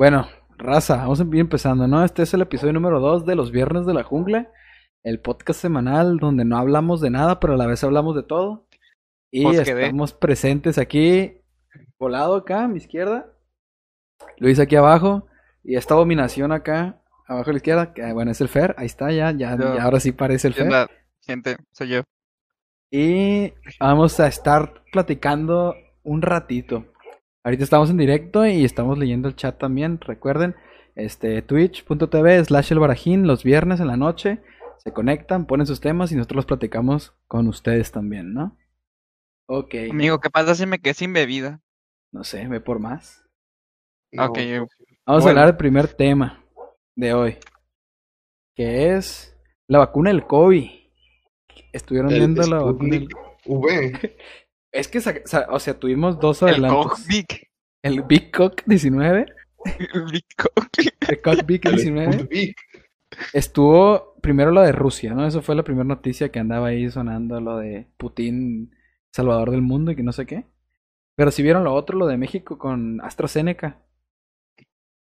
Bueno, raza, vamos a ir empezando, ¿no? Este es el episodio número 2 de Los Viernes de la Jungla, el podcast semanal donde no hablamos de nada, pero a la vez hablamos de todo. Y Pues estamos presentes aquí, volado acá a mi izquierda, Luis aquí abajo, y esta dominación acá, abajo a la izquierda, que bueno, es el Fer, ahí está, ya, ya, Yo. ya ahora sí parece el ¿Qué Fer. gente? Soy yo. Y vamos a estar platicando un ratito. Ahorita estamos en directo y estamos leyendo el chat también. Recuerden, este twitch.tv slash el barajín los viernes en la noche. Se conectan, ponen sus temas y nosotros los platicamos con ustedes también, ¿no? Ok, Amigo, ¿qué pasa si me quedé sin bebida? no sé, ve por más. No, Ok, yo- Vamos a hablar del primer tema de hoy, que es la vacuna del COVID. Estuvieron el viendo la vacuna del... V. Es que, o sea, tuvimos dos el adelantos. Cockpit. El Big Cock 19, El Big Cock. el Cock Big el 19, Sputnik. estuvo primero lo de Rusia, ¿no? Eso fue la primera noticia que andaba ahí sonando, lo de Putin, salvador del mundo y que no sé qué. Pero si vieron lo otro, lo de México con AstraZeneca,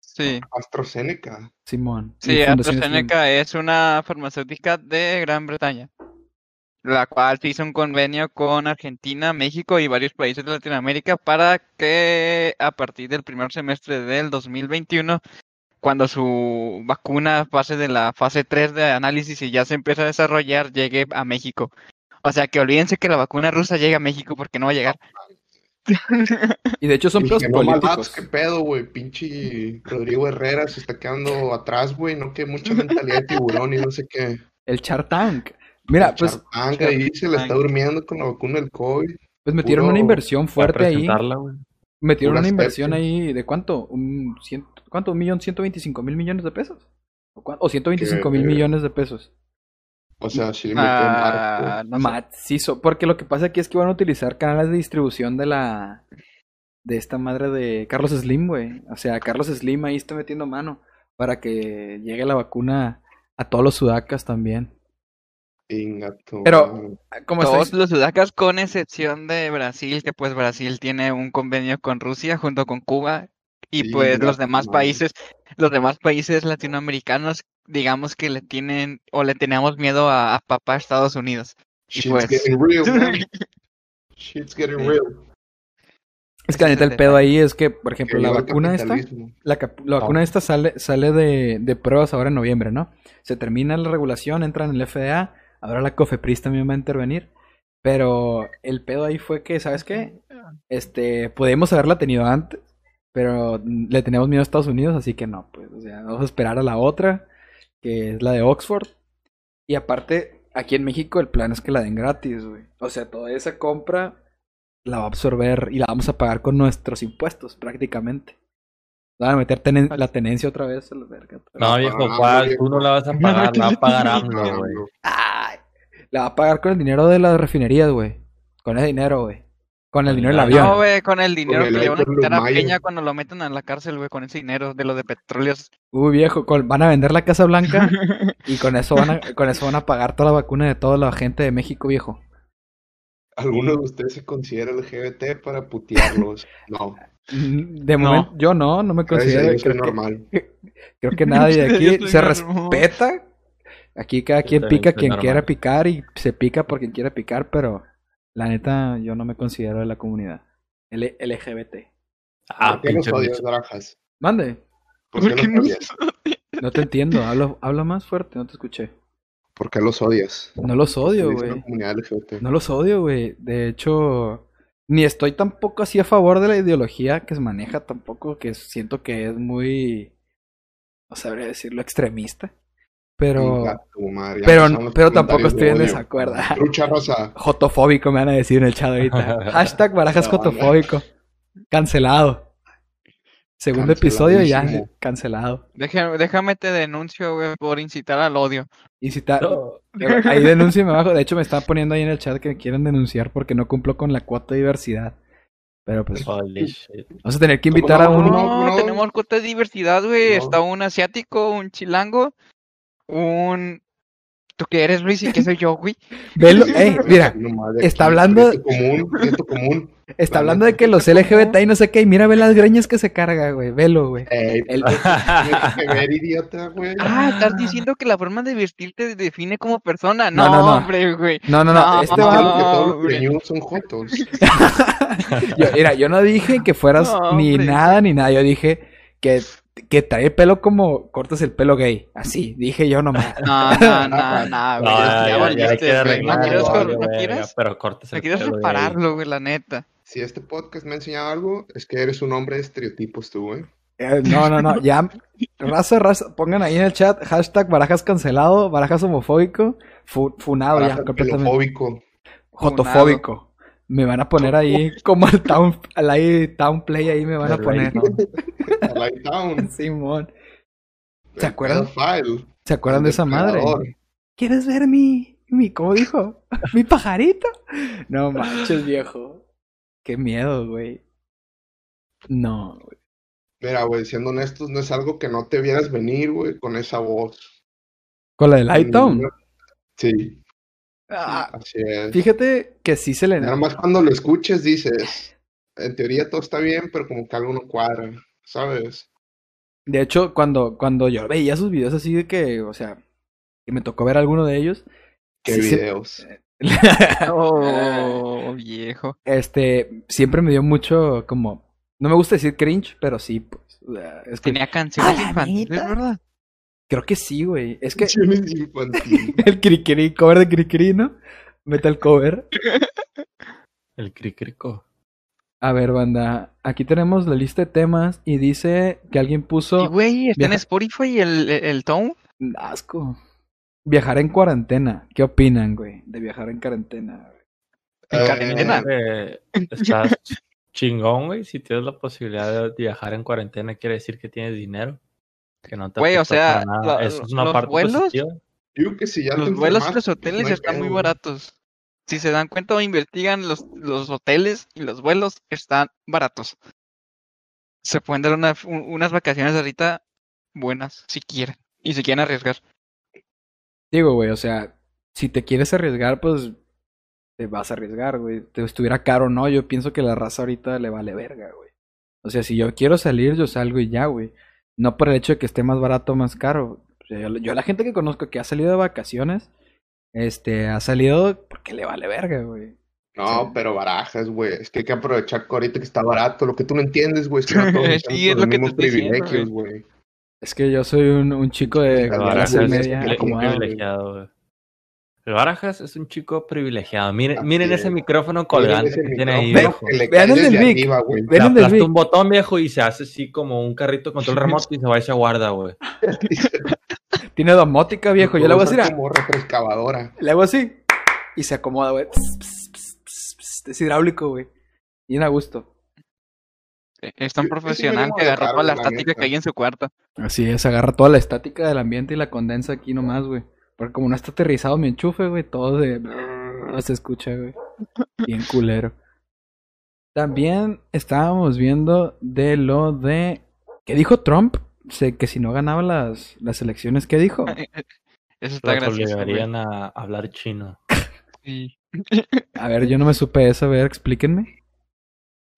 Sí, AstraZeneca. Simón. sí, AstraZeneca es una farmacéutica de Gran Bretaña, la cual se hizo un convenio con Argentina, México y varios países de Latinoamérica para que a partir del primer semestre del 2021, cuando su vacuna pase de la fase 3 de análisis y ya se empieza a desarrollar, llegue a México. O sea que olvídense que la vacuna rusa llegue a México porque no va a llegar. Y de hecho son pedos no políticos. Qué pedo, güey. Pinche Rodrigo Herrera se está quedando atrás, güey. No que mucha mentalidad de tiburón y no sé qué. El Chartank. Mira, pues, ahí se le está durmiendo con la vacuna del COVID. pues metieron puro- una inversión fuerte ahí. Metieron Pura una inversión ahí de cuánto? Un cien- ¿Cuánto? ¿Un millón ciento veinticinco mil millones de pesos? ¿O, o 125 mil millones de pesos? O sea, sí le metió Ah, Marco. no. Macizo, porque lo que pasa aquí es que van a utilizar canales de distribución de la de esta madre de Carlos Slim, güey. O sea, Carlos Slim ahí está metiendo mano para que llegue la vacuna a todos los sudacas también. Pero-. Como Todos está- los sudacas con excepción de Brasil, que pues Brasil tiene un convenio con Rusia junto con Cuba y Sí, pues los demás madre. países, los demás países latinoamericanos, digamos que le tienen o le tenemos miedo a, a papá Estados Unidos. Y Shit's pues- getting real, man. Shit's getting Sí. real. es que la neta el pedo ahí es que, por ejemplo, Que la vacuna esta, la, la vacuna esta sale, sale de, de pruebas ahora en noviembre, ¿no? Se termina la regulación, entra en el FDA, ahora la COFEPRIS también va a intervenir. Pero el pedo ahí fue que, ¿sabes qué? Este, podemos haberla tenido antes, pero le teníamos miedo a Estados Unidos, así que no, pues, o sea, vamos a esperar a la otra, que es la de Oxford. Y aparte, aquí en México el plan es que la den gratis, güey. O sea, toda esa compra la va a absorber y la vamos a pagar con nuestros impuestos, prácticamente. Van a meter tenen- la tenencia otra vez a la verga. No, viejo, Ah, ¿cuál? viejo. Tú no la vas a pagar, la va a pagar AMLO, Ah, güey. no. La va a pagar con el dinero de las refinerías, güey. Con ese dinero, güey. Con el dinero el del avión. No, güey, con el dinero el que le van a quitar a. Peña cuando lo metan a la cárcel, güey, con ese dinero de lo de petróleos. Uy, viejo, con- van a vender la Casa Blanca y con eso van a, con eso van a pagar toda la vacuna de toda la gente de México, viejo. ¿Alguno de ustedes se considera LGBT para putearlos? No. De No. momento, yo no, no me considero. Creo que, normal. creo que nadie de aquí se normal. respeta. Aquí cada quien pica quien normal. quiera picar y se pica por quien quiera picar, pero la neta yo no me considero de la comunidad L- LGBT. Ah, ¿Por qué los pinche odias. Drajas? Mande, ¿Por ¿Por qué qué los no? odias? no te entiendo, habla, habla más fuerte, no te escuché. ¿Por qué los odias? No los odio, güey. No los odio, güey. De hecho, ni estoy tampoco así a favor de la ideología que se maneja tampoco, que siento que es muy, no sabría decirlo, extremista. Pero madre, pero- pero tampoco estoy en desacuerdo. Trucha rosa. jotofóbico me van a decir en el chat ahorita. Hashtag barajas jotofóbico. Cancelado. Segundo episodio ya cancelado. Déjame, déjame te denuncio, güey, por incitar al odio. Ta- No. ahí denúnciame abajo. De hecho, me están poniendo ahí en el chat que me quieren denunciar porque no cumplo con la cuota de diversidad. Pero pues Holy shit. vamos a tener que invitar a no, un. No, no. tenemos cuota de diversidad, güey. No. Está un asiático, un chilango, un ¿Tú qué eres, Luis? ¿Y qué soy yo, güey? Velo, ey, mira, No madre, está hablando- Esto común, esto común. está hablando de que los LGBT y no sé qué, y mira, ve las greñas que se carga, güey, velo, güey. Ey, El- que ver, idiota, güey. Ah, estás diciendo que la forma de vestirte te define como persona. No, No, no, no. hombre, güey. No, no, no, No, este va... que todos los son jotos. Yo, mira, yo no dije que fueras No, ni hombre. nada ni nada, yo dije que, que trae el pelo como cortas el pelo gay, así, dije yo nomás. No, no, no, no, güey. No, ya que güey. ¿No quieres, no? Pero cortes ¿No el quieres pelo, repararlo, güey, la neta? Si este podcast me ha enseñado algo, es que eres un hombre de estereotipos tú, güey. Eh, no, no, no, ya, raza, raza, pongan ahí en el chat, hashtag barajas cancelado, barajas homofóbico, fu- funado ya, completamente. Jotofóbico. Me van a poner ahí como al town, al ahí town play ahí me van a poner. Lighttown. Simón. ¿Se acuerdan? ¿Se acuerdan de esa madre? ¿Quieres ver mi, mi, cómo dijo? ¿Mi pajarito? No manches, viejo. Qué miedo, güey. No, güey. Mira, güey, siendo honestos, no es algo que no te vieras venir, güey, con esa voz. Con la de Lightown. Sí, Ah, así es. fíjate que sí se le... Nada más cuando lo escuches dices, en teoría todo está bien, pero como que algo no cuadra, ¿sabes? De hecho, cuando, cuando yo veía sus videos así de que, o sea, que me tocó ver alguno de ellos. Qué sí se- videos. Oh, viejo. este, siempre me dio mucho como... No me gusta decir cringe, pero sí, pues. o sea, es que- Tenía canciones ¿Ah, infantiles? ¿verdad? Creo que sí, güey. Es que Canciones infantiles. el Cricri, cover de Cricri, ¿no? Metal cover. El cricrico. A ver, banda, aquí tenemos la lista de temas y dice que alguien Y, puso güey, está en Spotify el, el, el Tone. asco. Viajar en cuarentena. ¿Qué opinan, güey? De viajar en cuarentena. güey? En Eh, cuarentena. Eh, estás chingón, güey. Si tienes la posibilidad de viajar en cuarentena, quiere decir que tienes dinero. Que no te Güey, o sea, nada. Eso es una los parte vuelos- positiva. Digo que si ya Los vuelos y enfermaste, los hoteles no están muy baratos. Si se dan cuenta o investigan, los, los hoteles y los vuelos están baratos. Se pueden dar una- un- unas vacaciones ahorita buenas, si quieren. Y si quieren arriesgar. Digo, güey, o sea, si te quieres arriesgar, pues te vas a arriesgar, güey. Te estuviera caro o no, yo pienso que la raza ahorita le vale verga, güey. O sea, si yo quiero salir, yo salgo y ya, güey. No por el hecho de que esté más barato o más caro. O sea, yo, yo la gente que conozco que ha salido de vacaciones, este, ha salido porque le vale verga, güey. No, pero barajas, güey. Es que hay que aprovechar que ahorita que está barato. Lo que tú no entiendes, güey, es que no todos Sí, es lo los que te mismos estoy diciendo, privilegios, güey. Es que yo soy un, un chico de El Barajas es media privilegiado, güey. El Barajas es un chico privilegiado. Miren, miren es. ese micrófono colgante ese que tiene ahí, que Vean el del mic. el del aplasta Vic. un botón, viejo, y se hace así como un carrito con todo el remoto y se va y se guarda, güey. Tiene domótica, viejo. Yo le hago así, como retroexcavadora. le hago así y se acomoda, güey. Es hidráulico, güey. Bien a gusto. Eh, Es tan profesional que a agarró dejarlo, toda la estática que hay en su cuarto. Así es, agarra toda la estática del ambiente y la condensa aquí nomás, güey. Porque como no está aterrizado mi enchufe, güey, todo de... No se escucha, güey. Bien culero. También estábamos viendo de lo de... ¿Qué dijo Trump? Sé que si no ganaba las, las elecciones, ¿qué dijo? Eso está gracioso, obligarían a hablar chino. Sí. A ver, yo no me supe eso, a ver, explíquenme.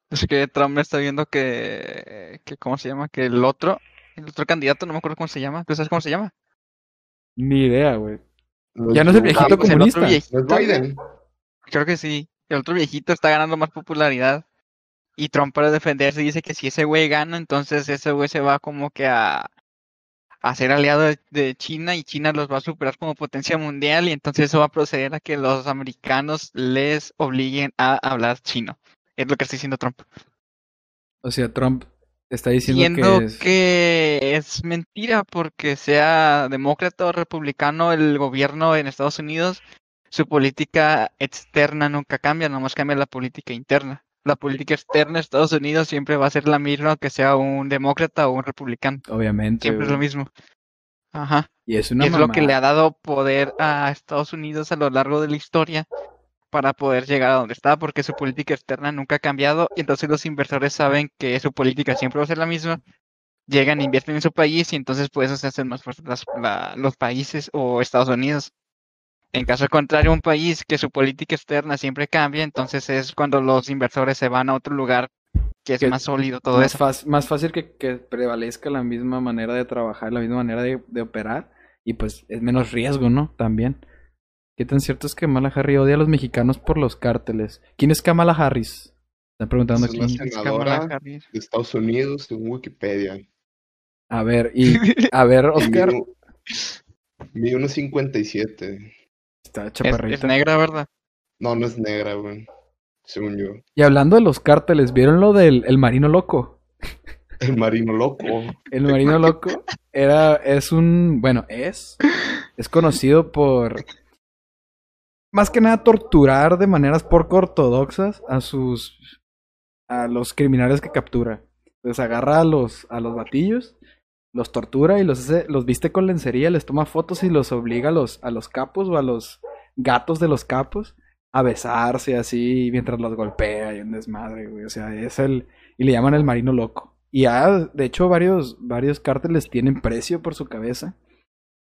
Es que Trump está viendo que, que, ¿cómo se llama? Que el otro, el otro candidato, no me acuerdo cómo se llama. ¿Tú sabes cómo se llama? Ni idea, güey. Ya no es el viejito pues el comunista. No es viejito, Biden. Creo que sí. El otro viejito está ganando más popularidad. Y Trump para defenderse dice que si ese güey gana, entonces ese güey se va como que a, a ser aliado de, de China y China los va a superar como potencia mundial y entonces eso va a proceder a que los americanos les obliguen a hablar chino. Es lo que está diciendo Trump. O sea, Trump está diciendo Siendo que es... que es mentira porque sea demócrata o republicano el gobierno en Estados Unidos, su política externa nunca cambia, nomás cambia la política interna. La política externa de Estados Unidos siempre va a ser la misma que sea un demócrata o un republicano. Obviamente, Siempre es lo mismo. Ajá. Y es una Y es lo que le ha dado poder a Estados Unidos a lo largo de la historia para poder llegar a donde está, porque su política externa nunca ha cambiado y entonces los inversores saben que su política siempre va a ser la misma. Llegan, invierten en su país y entonces por eso se hacen más fuertes la- los países o Estados Unidos. En caso contrario, un país que su política externa siempre cambia, entonces es cuando los inversores se van a otro lugar que es más sólido todo más eso. Más fácil que, que, prevalezca la misma manera de trabajar, la misma manera de, de, operar y pues es menos riesgo, ¿no? También. ¿Qué tan cierto es que Kamala Harris odia a los mexicanos por los cárteles? ¿Quién es Kamala Harris? Están preguntando es quién es Kamala Harris. De Estados Unidos, según Wikipedia. A ver, y a ver, Oscar. Vi 1.57. Está chaparrita. Es, negra, ¿verdad? No, no es negra, güey. Según yo. Y hablando de los cárteles, ¿vieron lo del marino loco? El marino loco. el marino loco era, es un, bueno, es, es conocido por, más que nada, torturar de maneras poco ortodoxas a sus, a los criminales que captura. Entonces agarra a los, a los batillos los tortura y los hace, los viste con lencería, les toma fotos y los obliga a los, a los capos o a los gatos de los capos a besarse así mientras los golpea y un desmadre, güey. O sea, es el, y le llaman el marino loco. Y ya, de hecho, varios, varios cárteles tienen precio por su cabeza.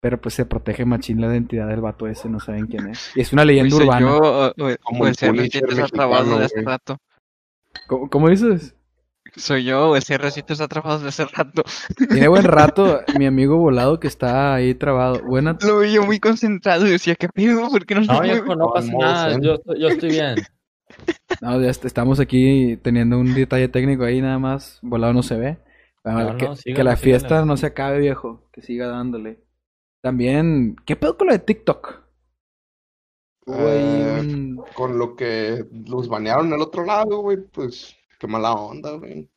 Pero pues se protege machín la identidad del vato ese, no saben quién es. Y es una leyenda Soy urbana. yo o, o- Como o el el CR7 Punisher está atrapado mexicano, desde hace güey. rato. ¿Cómo, cómo dices? Soy yo el CR7 está atrapado desde hace rato. Tiene buen rato mi amigo volado que está ahí trabado. Buena. Lo veía muy concentrado y decía, ¿qué pedo? ¿Por qué no se No, viejo, no pasa nada. Yo, estoy- yo estoy bien. No, ya est- estamos aquí teniendo un detalle técnico ahí nada más. Volado no se ve. No, que, no, que síganle, la fiesta no se acabe, viejo. Que siga dándole. También, ¿qué pedo con lo de TikTok? Ahí Eh, un- Con lo que los banearon al otro lado, güey, pues qué mala onda, güey.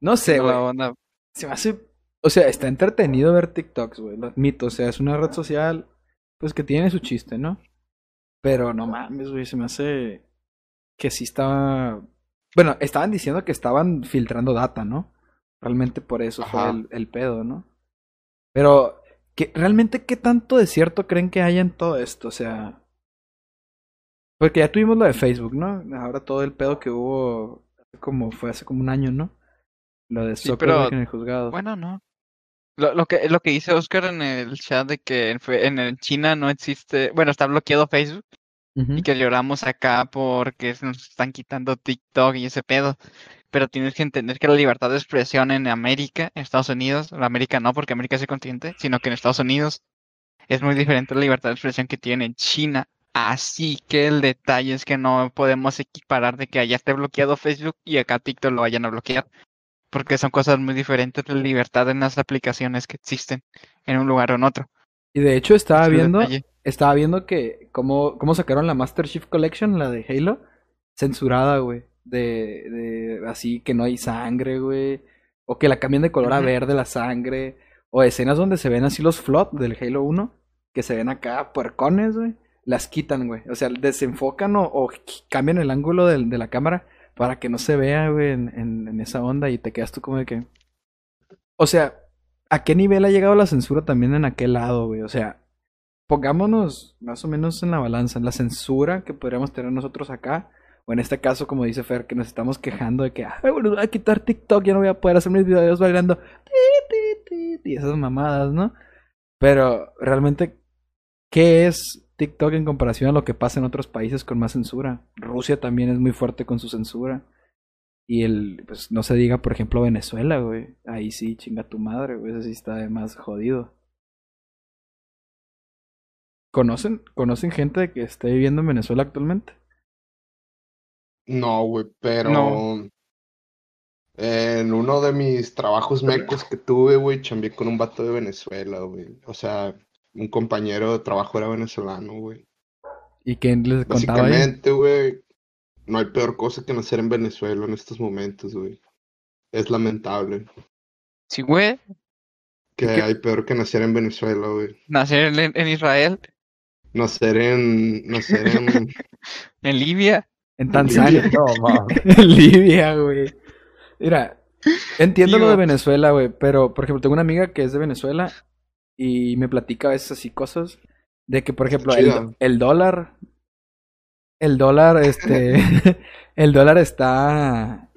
No sé, güey. onda. Se me hace. O sea, está entretenido ver TikToks, güey. Lo admito. O sea, es una red social. Pues que tiene su chiste, ¿no? Pero no mames, güey. Se me hace. Que sí estaba. Bueno, estaban diciendo que estaban filtrando data, ¿no? Realmente por eso fue el, el pedo, ¿no? Pero. ¿qué, ¿Realmente qué tanto de cierto creen que hay en todo esto? O sea. Porque ya tuvimos lo de Facebook, ¿no? Ahora todo el pedo que hubo. Como fue hace como un año, ¿no? Lo de Sí, pero- en el juzgado. Bueno, no. Lo, lo que, lo que dice Oscar en el chat de que en, en el China no existe, bueno, está bloqueado Facebook y que lloramos acá porque nos están quitando TikTok y ese pedo. Pero tienes que entender que la libertad de expresión en América, en Estados Unidos, en América no, porque América es el continente, sino que en Estados Unidos es muy diferente la libertad de expresión que tiene en China. Así que el detalle es que no podemos equiparar de que allá esté bloqueado Facebook y acá TikTok lo vayan a bloquear. Porque son cosas muy diferentes la libertad en las aplicaciones que existen en un lugar o en otro. Y de hecho estaba es viendo, detalle. estaba viendo que cómo, cómo sacaron la Master Chief Collection, la de Halo, censurada, güey. De, de así que no hay sangre, güey. O que la cambian de color a verde la sangre. O escenas donde se ven así los flot del Halo 1. Que se ven acá puercones, güey. Las quitan, güey. O sea, desenfocan o, cambian el ángulo del- de, la cámara para que no se vea, güey, en, en- esa onda. Y te quedas tú como de que. O sea, ¿a qué nivel ha llegado la censura también en aquel lado, güey? O sea, pongámonos más o menos en la balanza, en la censura que podríamos tener nosotros acá, o en este caso, como dice Fer, que nos estamos quejando de que, ay, bueno, voy a quitar TikTok, ya no voy a poder hacer mis videos bailando, ti, ti, ti, ti", y esas mamadas, ¿no? Pero realmente, ¿qué es TikTok en comparación a lo que pasa en otros países con más censura? Rusia también es muy fuerte con su censura. Y el, pues no se diga, por ejemplo, Venezuela, güey. Ahí sí, chinga tu madre, güey. Ese sí está de más jodido. ¿Conocen, ¿Conocen gente que esté viviendo en Venezuela actualmente? No, güey, pero No. en uno de mis trabajos mecos que tuve, güey, chambeé con un vato de Venezuela, güey. O sea, un compañero de trabajo era venezolano, güey. ¿Y quién les contaba? Básicamente, güey, no hay peor cosa que nacer en Venezuela en estos momentos, güey. Es lamentable Sí, güey, que ¿Qué? hay peor que nacer en Venezuela, güey. nacer en, en Israel, Nacer en, nacer en, en Libia. En Tanzania. No, en Libia, güey. Mira, entiendo lo de Venezuela, güey. Pero, por ejemplo, tengo una amiga que es de Venezuela y me platica a veces así cosas. De que, por ejemplo, el, dólar. El dólar, este. el dólar está.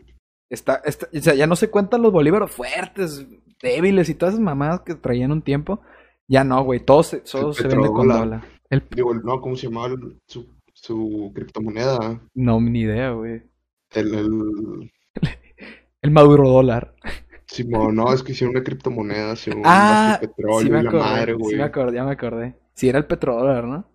Está, está. O sea, ya no se cuentan los bolívaros fuertes, débiles y todas esas mamadas que traían un tiempo. Ya no, güey. Todo se, todo se vende con dólar. El... Digo, no, ¿cómo se llamaba su, su criptomoneda? No, ni idea, güey. El, el... El maduro dólar. Simón, no, es que hicieron una criptomoneda, según Ah, de petróleo sí me y la acordé. madre, sí güey. me acordé, ya me acordé. Sí, era el petrodólar, ¿no?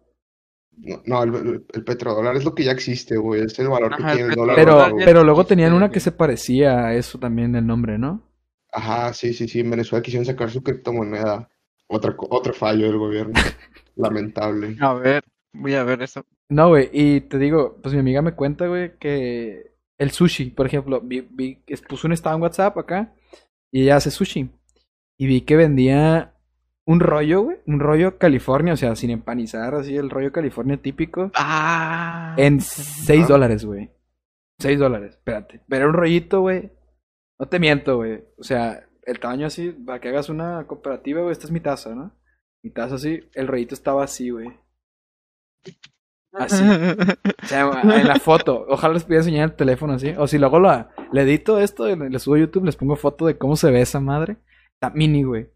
No, no, el, el- el petrodólar es lo que ya existe, güey. Es el valor que Ajá, el tiene el dólar. Pero, pero luego tenían una que se parecía a eso también el nombre, ¿no? Ajá, sí, sí, sí. En Venezuela quisieron sacar su criptomoneda. Otra, otro fallo del gobierno. Lamentable. A ver, voy a ver eso. No, güey, y te digo, pues mi amiga me cuenta, güey, que el sushi, por ejemplo, vi, vi, puso un estado en WhatsApp acá y ella hace sushi. Y vi que vendía un rollo, güey, un rollo California, o sea, sin empanizar, así el rollo California típico, Ah. en 6 dólares, güey. 6 dólares, espérate. Pero un rollito, güey. No te miento, güey. O sea, el tamaño así, para que hagas una cooperativa, güey, esta es mi taza, ¿no? Mi taza así, el rollito estaba así, güey. Así. O sea, en la foto. Ojalá les pudiera enseñar el teléfono así. O si luego lo, le edito esto y le le subo a YouTube, les pongo foto de cómo se ve esa madre. Está mini, güey.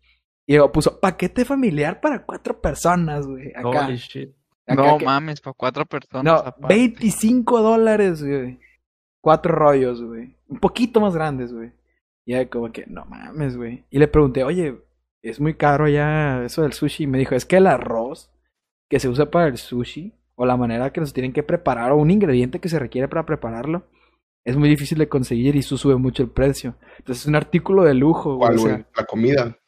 Y luego puso paquete familiar para cuatro personas, güey. Acá. Holy shit. Acá No que- mames, para cuatro personas. No, aparte. 25 dólares, güey. Cuatro rollos, güey. Un poquito más grandes, güey. Y ya como que, no mames, güey. Y le pregunté, oye, es muy caro ya eso del sushi. Y me dijo, es que el arroz que se usa para el sushi, o la manera que nos tienen que preparar, o un ingrediente que se requiere para prepararlo, es muy difícil de conseguir y eso sube mucho el precio. Entonces es un artículo de lujo, güey. ¿Cuál, o sea? La comida.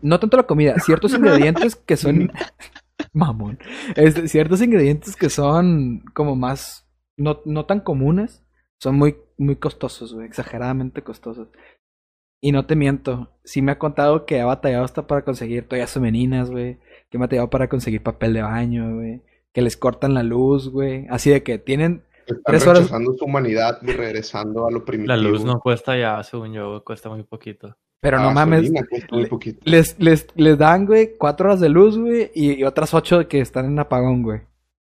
no tanto la comida, ciertos ingredientes que son mamón. Este, ciertos ingredientes que son como más no, no tan comunes, son muy muy costosos, güey, exageradamente costosos. Y no te miento, sí me ha contado que ha batallado hasta para conseguir toallas femeninas, güey, que ha batallado para conseguir papel de baño, güey, que les cortan la luz, güey, así de que tienen Están Tres horas- rechazando su humanidad y regresando a lo primitivo. La luz no cuesta ya, según yo, güey, cuesta muy poquito. pero no mames, gasolina cuesta muy le- poquito. Les, les, les dan, güey, cuatro horas de luz, güey, y, y otras ocho que están en apagón, güey.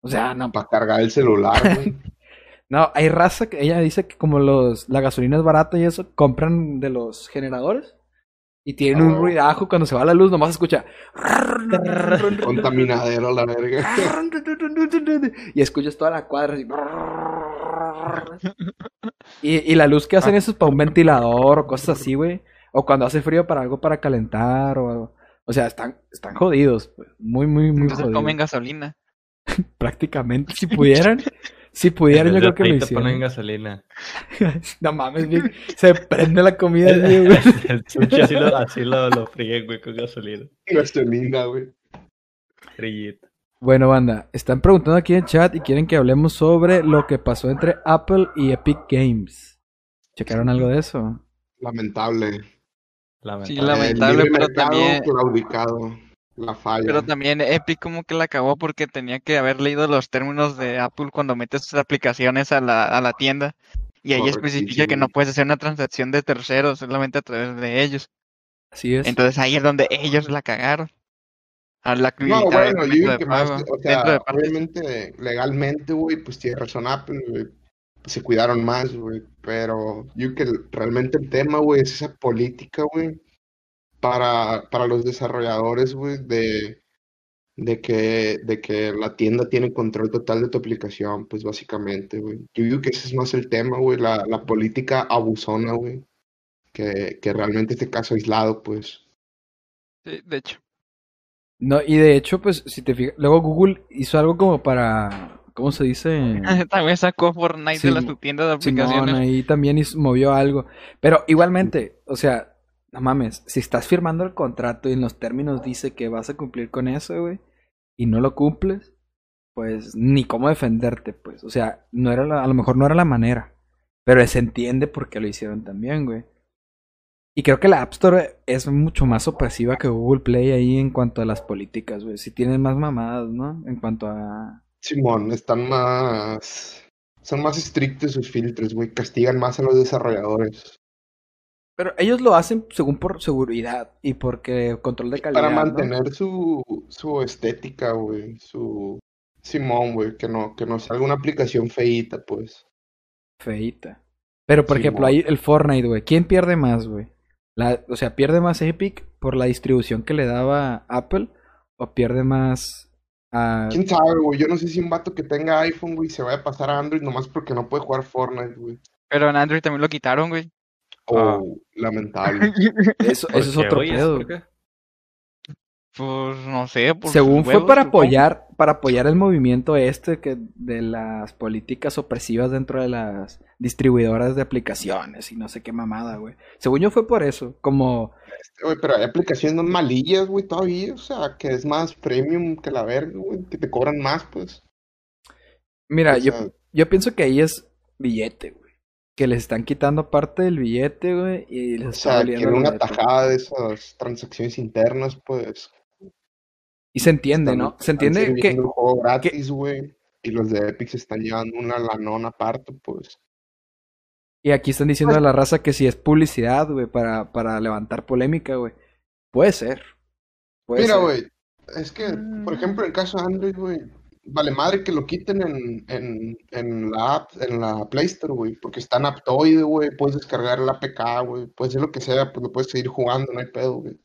O sea, no, Para cargar el celular, güey. no, hay raza que ella dice que como los, la gasolina es barata y eso, compran de los generadores y tienen un Oh. ruidajo cuando se va la luz, nomás escucha. Contaminadero a la verga. Y escuchas toda la cuadra así. Y, y la luz que hacen eso es para un ventilador o cosas así, güey. O cuando hace frío para algo para calentar o... O sea, están, están jodidos, pues. Muy, muy, muy Entonces jodidos. comen gasolina. Prácticamente, si pudieran, si pudieran, En yo creo que lo aceite ponen gasolina. No mames, se prende la comida así, güey. El sushi así lo, así lo, lo fríen, güey, con gasolina. Gasolina, güey. Frillito. Bueno, banda, están preguntando aquí en el chat y quieren que hablemos sobre lo que pasó entre Apple y Epic Games. ¿Checaron algo de eso? Lamentable. Sí, Lamentable. lamentable, el libre pero mercado también- claudicado. La falla. Pero también Epic como que la acabó porque tenía que haber leído los términos de Apple cuando metes sus aplicaciones a la, a la tienda. Y ahí especifica que no puedes hacer una transacción de terceros, solamente a través de ellos. Así es. Entonces ahí es donde ellos la cagaron. A la No, bueno, yo digo de que más, o de sea, partes. obviamente, legalmente, güey, pues tiene razón Apple, güey, se cuidaron más, güey, pero yo creo que realmente el tema, güey, es esa política, güey, para, para los desarrolladores, güey, de, de que, de que la tienda tiene control total de tu aplicación, pues básicamente, güey. Yo digo que ese es más el tema, güey, la, la política abusona, güey, que, que realmente este caso aislado, pues. Sí, de hecho. No, y de hecho, pues, si te fijas, luego Google hizo algo como para, ¿cómo se dice? También sacó Fortnite de la Sí, su tienda de Simón aplicaciones. ahí también hizo- movió algo. Pero igualmente, o sea, no mames, si estás firmando el contrato y en los términos dice que vas a cumplir con eso, güey, y no lo cumples, pues ni cómo defenderte, pues. O sea, no era la- a lo mejor no era la manera, pero se entiende por qué lo hicieron también, güey. Y creo que la App Store es mucho más opresiva que Google Play ahí en cuanto a las políticas, güey. Si tienen más mamadas, ¿no? En cuanto a... Simón, están más, son más estrictos sus filtros, güey, castigan más a los desarrolladores. Pero ellos lo hacen según por seguridad y porque control de calidad, Para ¿no? mantener su, su estética, güey, su Simón, güey, que no, que no salga una aplicación feíta, pues. Feita. Pero, por ejemplo, ahí el Fortnite, güey. ¿Quién pierde más, güey? La, o sea, ¿pierde más Epic por la distribución que le daba Apple? o pierde más a... ¿Quién sabe, güey? Yo no sé si un vato que tenga iPhone, güey, se vaya a pasar a Android nomás porque no puede jugar Fortnite, güey. Pero en Android también lo quitaron, güey. Oh, lamentable. Eso, ¿Por eso es otro güey? pedo. ¿Por qué? Pues no sé. Por Según fue huevos, para supongo. apoyar, para apoyar el movimiento este que de las políticas opresivas dentro de las distribuidoras de aplicaciones y no sé qué mamada, güey. Según yo fue por eso, como Güey, pero hay aplicaciones más malillas, güey, todavía. O sea, que es más premium que la verga, güey. Que te cobran más, pues. Mira, O yo, yo pienso que ahí es billete, güey. Que les están quitando parte del billete, güey, y les o sea, quieren una tajada de esas transacciones internas, pues. Y se entiende, Están- ¿no? Se entiende que sirviendo el juego gratis, güey. Y los de Epic se están llevando una lanona aparte, pues. y aquí están diciendo a la raza que si es publicidad, güey, para, para levantar polémica, güey. Puede ser. Puede Mira, ser. güey, es que, por Mm. ejemplo, en el caso de Android, güey, vale madre que lo quiten en, en, en la app, en la Play Store, güey, porque está en Aptoide, güey, puedes descargar el APK, güey, puedes hacer lo que sea, pues lo puedes seguir jugando, no hay pedo, güey.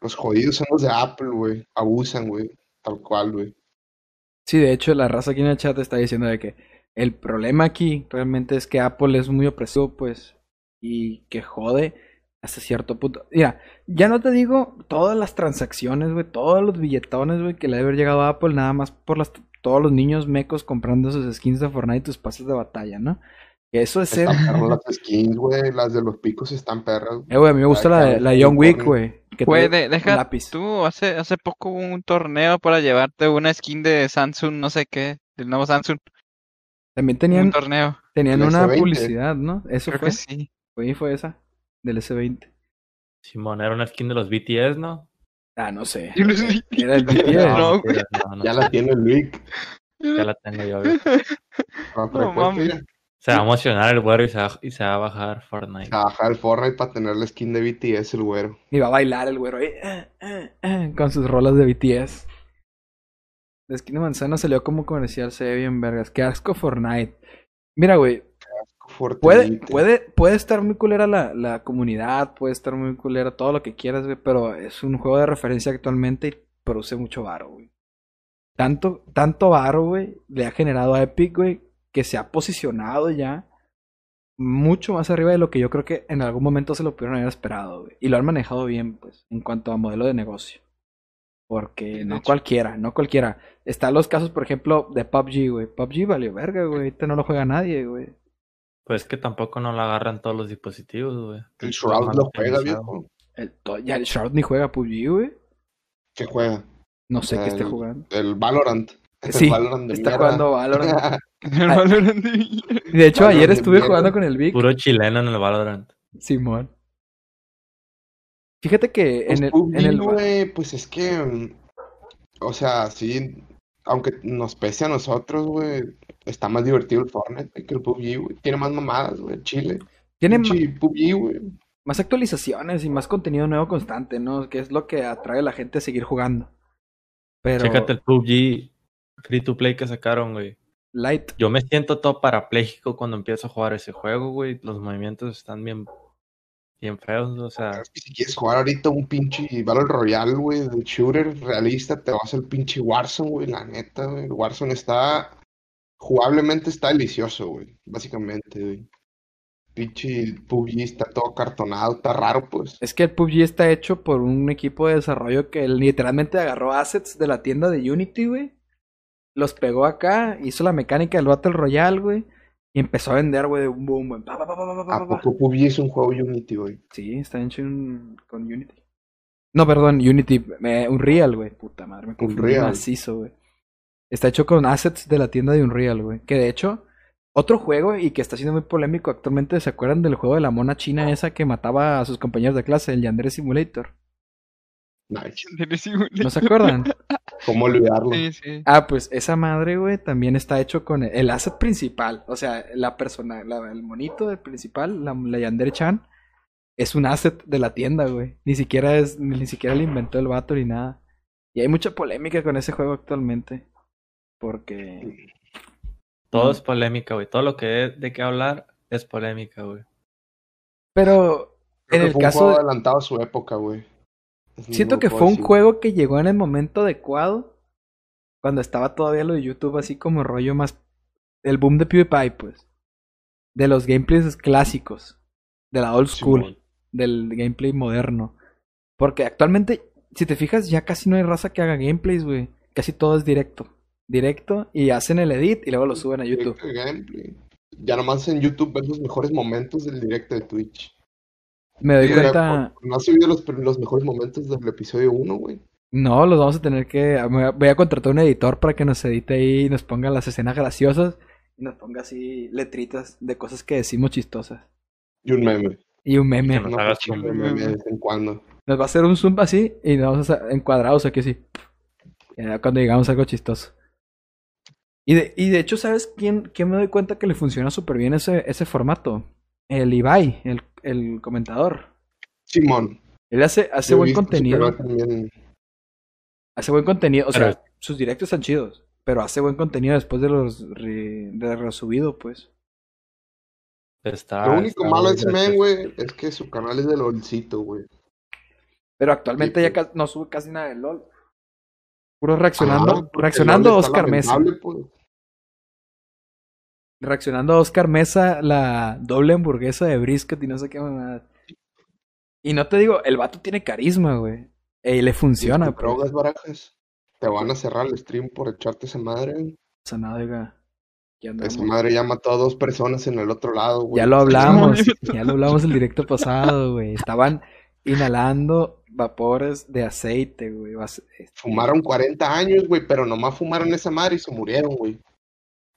Los jodidos son los de Apple, güey, abusan, güey, tal cual, güey. Sí, de hecho, la raza aquí en el chat está diciendo de que el problema aquí realmente es que Apple es muy opresivo, pues, y que jode hasta cierto punto. Mira, ya no te digo todas las transacciones, güey, todos los billetones, güey, que le debe haber llegado a Apple, nada más por las, todos los niños mecos comprando sus skins de Fortnite y tus pases de batalla, ¿no? Que eso es ser... Están las skins, güey, las de los picos están perras. güey. Eh, güey, a mí me gusta la, de- la John Wick, güey. que Güey, de- un deja lápiz. tú, hace, hace poco hubo un torneo para llevarte una skin de Samsung, no sé qué, del nuevo Samsung. También Un tenían, torneo, tenían una S20. publicidad, ¿no? Eso creo fue. que sí. Fue, fue esa, del S20. Simón, era una skin de los BTS, ¿no? Ah, no sé. Era el No, BTS. no, mentiras, no, no Ya sé. la tiene el Vic. Ya la tengo yo. mames. Se va a emocionar el güero y se va, y se va a bajar Fortnite. Baja el Fortnite para tener la skin de BTS, el güero. Y va a bailar el güero ahí, eh, eh, eh, con sus rolas de BTS. La esquina de manzana salió como comercial, se ve bien vergas. Qué asco Fortnite. Mira, güey, puede, puede, puede estar muy culera la, la comunidad, puede estar muy culera todo lo que quieras, güey, pero es un juego de referencia actualmente y produce mucho varo, güey. Tanto, tanto varo, güey, le ha generado a Epic, güey, que se ha posicionado ya mucho más arriba de lo que yo creo que en algún momento se lo pudieron haber esperado, güey. Y lo han manejado bien, pues, en cuanto a modelo de negocio. Porque no hecho. cualquiera, no cualquiera. Están los casos, por ejemplo, de PUBG, güey. PUBG valió verga, güey. Ahorita no lo juega nadie, güey. Pues que tampoco no la agarran todos los dispositivos, güey. El Shroud lo juega, viejo. El, ya el Shroud ni juega PUBG, güey. ¿Qué juega? No sé qué esté jugando. El Valorant. El Sí, Valorant de está mierda. jugando Valorant. El Valorant de- hecho, Valorant ayer estuve jugando con el Vic. Puro chileno en el Valorant. Simón. Fíjate que Pues en el, PUBG, en el güey, pues es que, o sea, sí, aunque nos pese a nosotros, güey, está más divertido el Fortnite que el PUBG, güey. Tiene más mamadas, güey, Chile. tiene PUBG, güey. más actualizaciones y más contenido nuevo constante, ¿no? Que es lo que atrae a la gente a seguir jugando. Pero Chécate el PUBG free to play que sacaron, güey. Light, Yo me siento todo parapléjico cuando empiezo a jugar ese juego, güey. Los movimientos están bien, bien feos, o sea. Es que si quieres jugar ahorita un pinche Battle Royale, güey, de shooter realista, te vas al pinche Warzone, güey, la neta, güey. El Warzone está, jugablemente está delicioso, güey, básicamente, güey. Pinche PUBG está todo cartonado, está raro, pues. es que el PUBG está hecho por un equipo de desarrollo que literalmente agarró assets de la tienda de Unity, güey. Los pegó acá, hizo la mecánica del Battle Royale, güey. Y empezó a vender, güey, de un boom, güey. ¿A poco PUBG es un juego Unity, güey? Sí, está hecho en- con Unity. No, perdón, Unity, eh, Unreal, güey. Puta madre, me confundí Unreal. macizo, güey. Está hecho con assets de la tienda de Unreal, güey. Que de hecho, otro juego y que está siendo muy polémico actualmente, ¿se acuerdan del juego de la mona china esa que mataba a sus compañeros de clase, el Yandere Simulator? Nice. ¿No se acuerdan? ¿Cómo olvidarlo? Sí, sí. Ah, pues esa madre, güey, también está hecho con el, el asset principal. O sea, la persona, la- el monito del principal, la, la Yandere Chan, es un asset de la tienda, güey. Ni siquiera es, ni siquiera le inventó el vato ni nada. Y hay mucha polémica con ese juego actualmente. Porque. Todo es polémica, güey. Todo lo que es de qué hablar es polémica, güey. Pero Creo en el fue un caso juego de- adelantado a su época, güey. Siento que fue un juego que llegó en el momento adecuado. Cuando estaba todavía lo de YouTube así como rollo más... El boom de PewDiePie, pues. De los gameplays clásicos. De la old school. Del gameplay moderno. Porque actualmente, si te fijas, ya casi no hay raza que haga gameplays, güey. Casi todo es directo. Directo y hacen el edit y luego lo suben a YouTube. Gameplay. Ya nomás en YouTube ves los mejores momentos del directo de Twitch. Me doy cuenta... ¿No has subido los, los mejores momentos del episodio 1, güey? No, los vamos a tener que. me Voy a contratar un editor para que nos edite ahí y nos ponga las escenas graciosas y nos ponga así letritas de cosas que decimos chistosas. Y un meme. Y un meme. Que nos Una hagas foto un meme de vez en cuando. Nos va a hacer un zoom así y nos vamos a hacer encuadrados aquí así. Cuando digamos algo chistoso. Y de, y de hecho, ¿sabes quién, quién me doy cuenta que le funciona súper bien ese, ese formato? El Ibai, el, el comentador. Simón. Él hace, hace yo buen contenido. Hace buen contenido, o sea, sus directos están chidos, pero hace buen contenido después de los re- de lo subido, pues. Está, Lo único está malo de ese men, güey, es que su canal es de LOLcito, güey. Pero actualmente Sí, ya no sube casi nada de LOL. Puro reaccionando, Ah, reaccionando a Oscar Mesa. pues. Reaccionando a Oscar Mesa, la doble hamburguesa de brisket y no sé qué mamada. Y no te digo, el vato tiene carisma, güey. Y le funciona, Si te pues. drogas, barajas, te van a cerrar el stream por echarte esa madre. Ya andamos. Esa madre ya mató a dos personas en el otro lado, güey. Ya lo hablamos, ya lo hablamos el directo pasado, güey. Estaban inhalando vapores de aceite, güey. Vas- Fumaron 40 años, güey, pero nomás fumaron esa madre y se murieron, güey.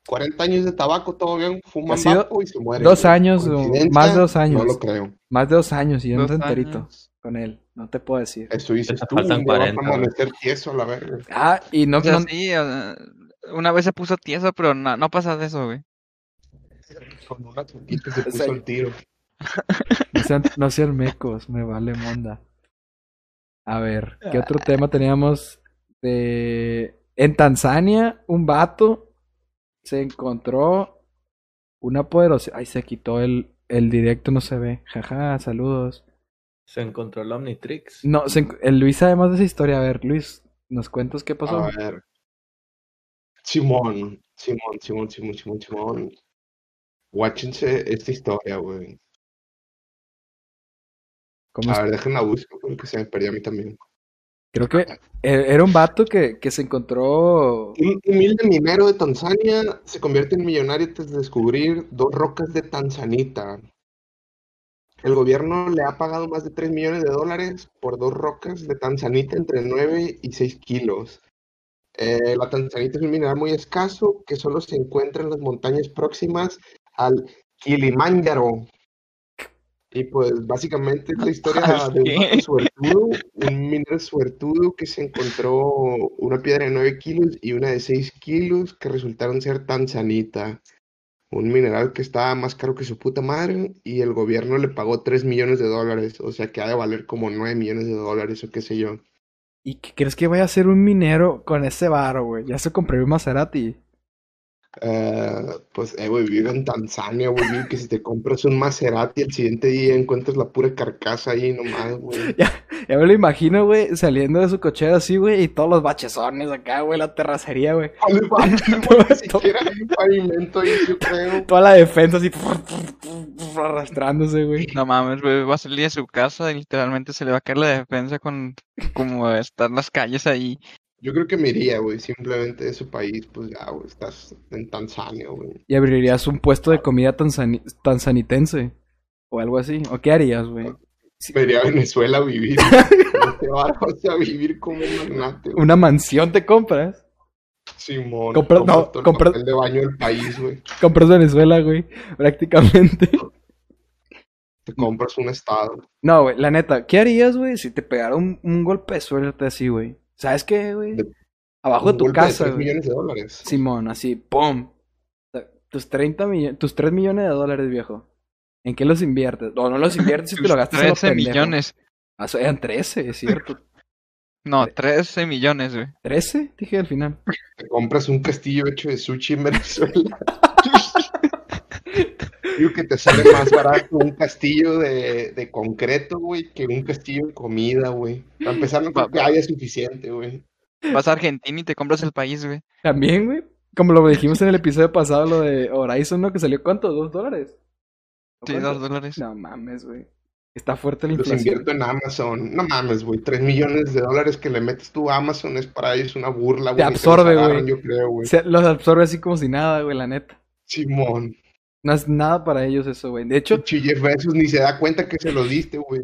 40 años de tabaco, todo bien, fuman vapo y se mueren. dos güey. años más de dos años. No lo creo. Más de dos años y yo no enterito años. con él. No te puedo decir. Eso dices Te tú, faltan me vas a 40, güey. amanecer tieso la verga. Ah, y no, O sea, no- sí, una vez se puso tieso, pero no, no pasa de eso, güey. Con una se puso sea, el tiro. no sean, no sean mecos, me vale monda. A ver, ¿qué otro tema teníamos? De... En Tanzania, un vato se encontró una poderosa... Ay, se quitó el, el directo, no se ve. Jaja, saludos. Se encontró el Omnitrix. No, se el Luis sabe más de esa historia. A ver, Luis, ¿nos cuentas qué pasó? A ver. Simón, Simón, Simón, Simón, Simón, Simón. Watchense esta historia, güey. A ver, déjenla buscar porque se me perdió a mí también. Creo que era un vato que, que se encontró... Un humilde minero de Tanzania se convierte en millonario tras descubrir dos rocas de tanzanita. El gobierno le ha pagado más de 3 millones de dólares por dos rocas de tanzanita entre 9 y 6 kilos. Eh, la tanzanita es un mineral muy escaso que solo se encuentra en las montañas próximas al Kilimanjaro. Y pues básicamente es la historia ¿Al de un suertudo, un minero suertudo que se encontró una piedra de 9 kilos y una de 6 kilos que resultaron ser tanzanita. Un mineral que estaba más caro que su puta madre y el gobierno le pagó 3 millones de dólares, o sea que ha de valer como 9 millones de dólares o qué sé yo. ¿Y qué crees que vaya a hacer un minero con ese varo, güey? Ya se compró un Maserati. Pues, eh, güey, vive en Tanzania, güey, que si te compras un Maserati el siguiente día encuentras la pura carcasa ahí nomás, güey. Ya, ya me lo imagino, güey, saliendo de su cochera así, güey, y todos los bachezones acá, güey, la terracería, güey, Ni siquiera hay un pavimento ahí, yo creo. Toda la defensa así arrastrándose, güey. No mames, güey, va a salir de su casa y literalmente se le va a caer la defensa con como están las calles ahí. Yo creo que me iría, güey, simplemente de su país, pues ya, güey, estás en Tanzania, güey. Y abrirías un puesto de comida tanzani- tanzanitense. O algo así. ¿O qué harías, güey? Me iría a Venezuela a vivir. Te vas a vivir como un magnate, güey. Una mansión te compras. Simón. Compra- compras no, todo el de baño del país, güey. Compras Venezuela, güey. Prácticamente. Te compras un estado. No, güey, la neta, ¿qué harías, güey, si te pegara un, un golpe de suerte así, güey? ¿Sabes qué, güey? De- Abajo de tu casa, tres güey. millones de dólares. Simón, así, ¡pum! Tus 30 millones, tus 3 millones de dólares, viejo. ¿En qué los inviertes? O no los inviertes si te lo gastas en lo 13 pendejo. millones. Ah, eran 13, es cierto. No, 13 millones, güey. ¿13? Dije al final. Te compras un castillo hecho de sushi en Venezuela. Digo que te sale más barato un castillo de, de concreto, güey, que un castillo de comida, güey. Para empezar, no creo que haya suficiente, güey. Vas a Argentina y te compras el país, güey. También, güey. Como lo dijimos en el episodio pasado, lo de Horizon, ¿no? Que salió cuánto, ¿dos dólares? ¿O Sí, dos dólares. No mames, güey. Está fuerte la Los inflación. invierto en Amazon. No mames, güey. Tres millones de dólares que le metes tú a Amazon es para ellos una burla, güey. Te los absorbe, güey. Yo creo, güey. Los absorbe así como si nada, güey, la neta. Simón. No es nada para ellos eso, güey. De hecho, Jeff Bezos ni se da cuenta que se lo diste, güey.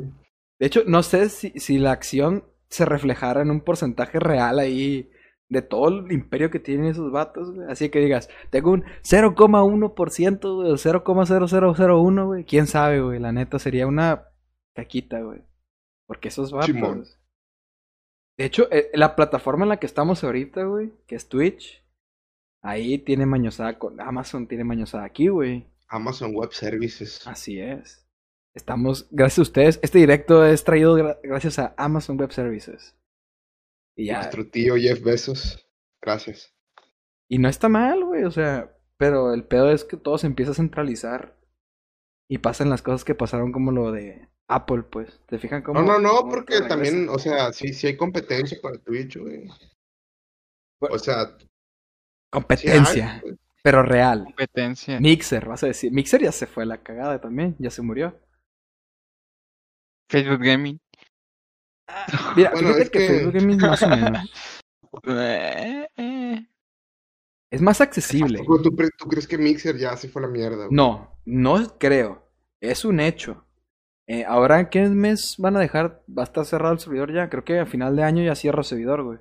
de hecho, no sé si, si la acción se reflejara en un porcentaje real ahí de todo el imperio que tienen esos vatos, güey. Así que digas, tengo un 0,1%, güey, o 0,0001, güey. ¿Quién sabe, güey? La neta sería una caquita, güey. Porque esos vatos... Simón. De hecho, eh, la plataforma en la que estamos ahorita, güey, que es Twitch, ahí tiene mañosada con Amazon, tiene mañosada aquí, güey. Amazon Web Services. Así es. Estamos, gracias a ustedes. Este directo es traído gra- gracias a Amazon Web Services. Y ya. Nuestro tío Jeff Bezos. Gracias. Y no está mal, güey. O sea, pero el pedo es que todo se empieza a centralizar. Y pasan las cosas que pasaron como lo de Apple, pues. ¿Te fijan cómo? No, no, no, porque también, o sea, sí, sí hay competencia para Twitch, güey. O sea, sí hay, Competencia, güey. Pero real. Competencia. Mixer, vas a decir. Mixer ya se fue a la cagada también, ya se murió. Facebook Gaming. Mira, Bueno, fíjate es que, que- Facebook Gaming más o menos. Eh, eh. Es más accesible. ¿Tú, tú, tú crees que Mixer ya se fue a la mierda? güey? No, no creo. Es un hecho. Eh, ahora, ¿qué mes van a dejar? ¿Va a estar cerrado el servidor ya? Creo que a final de año ya cierra el servidor, güey.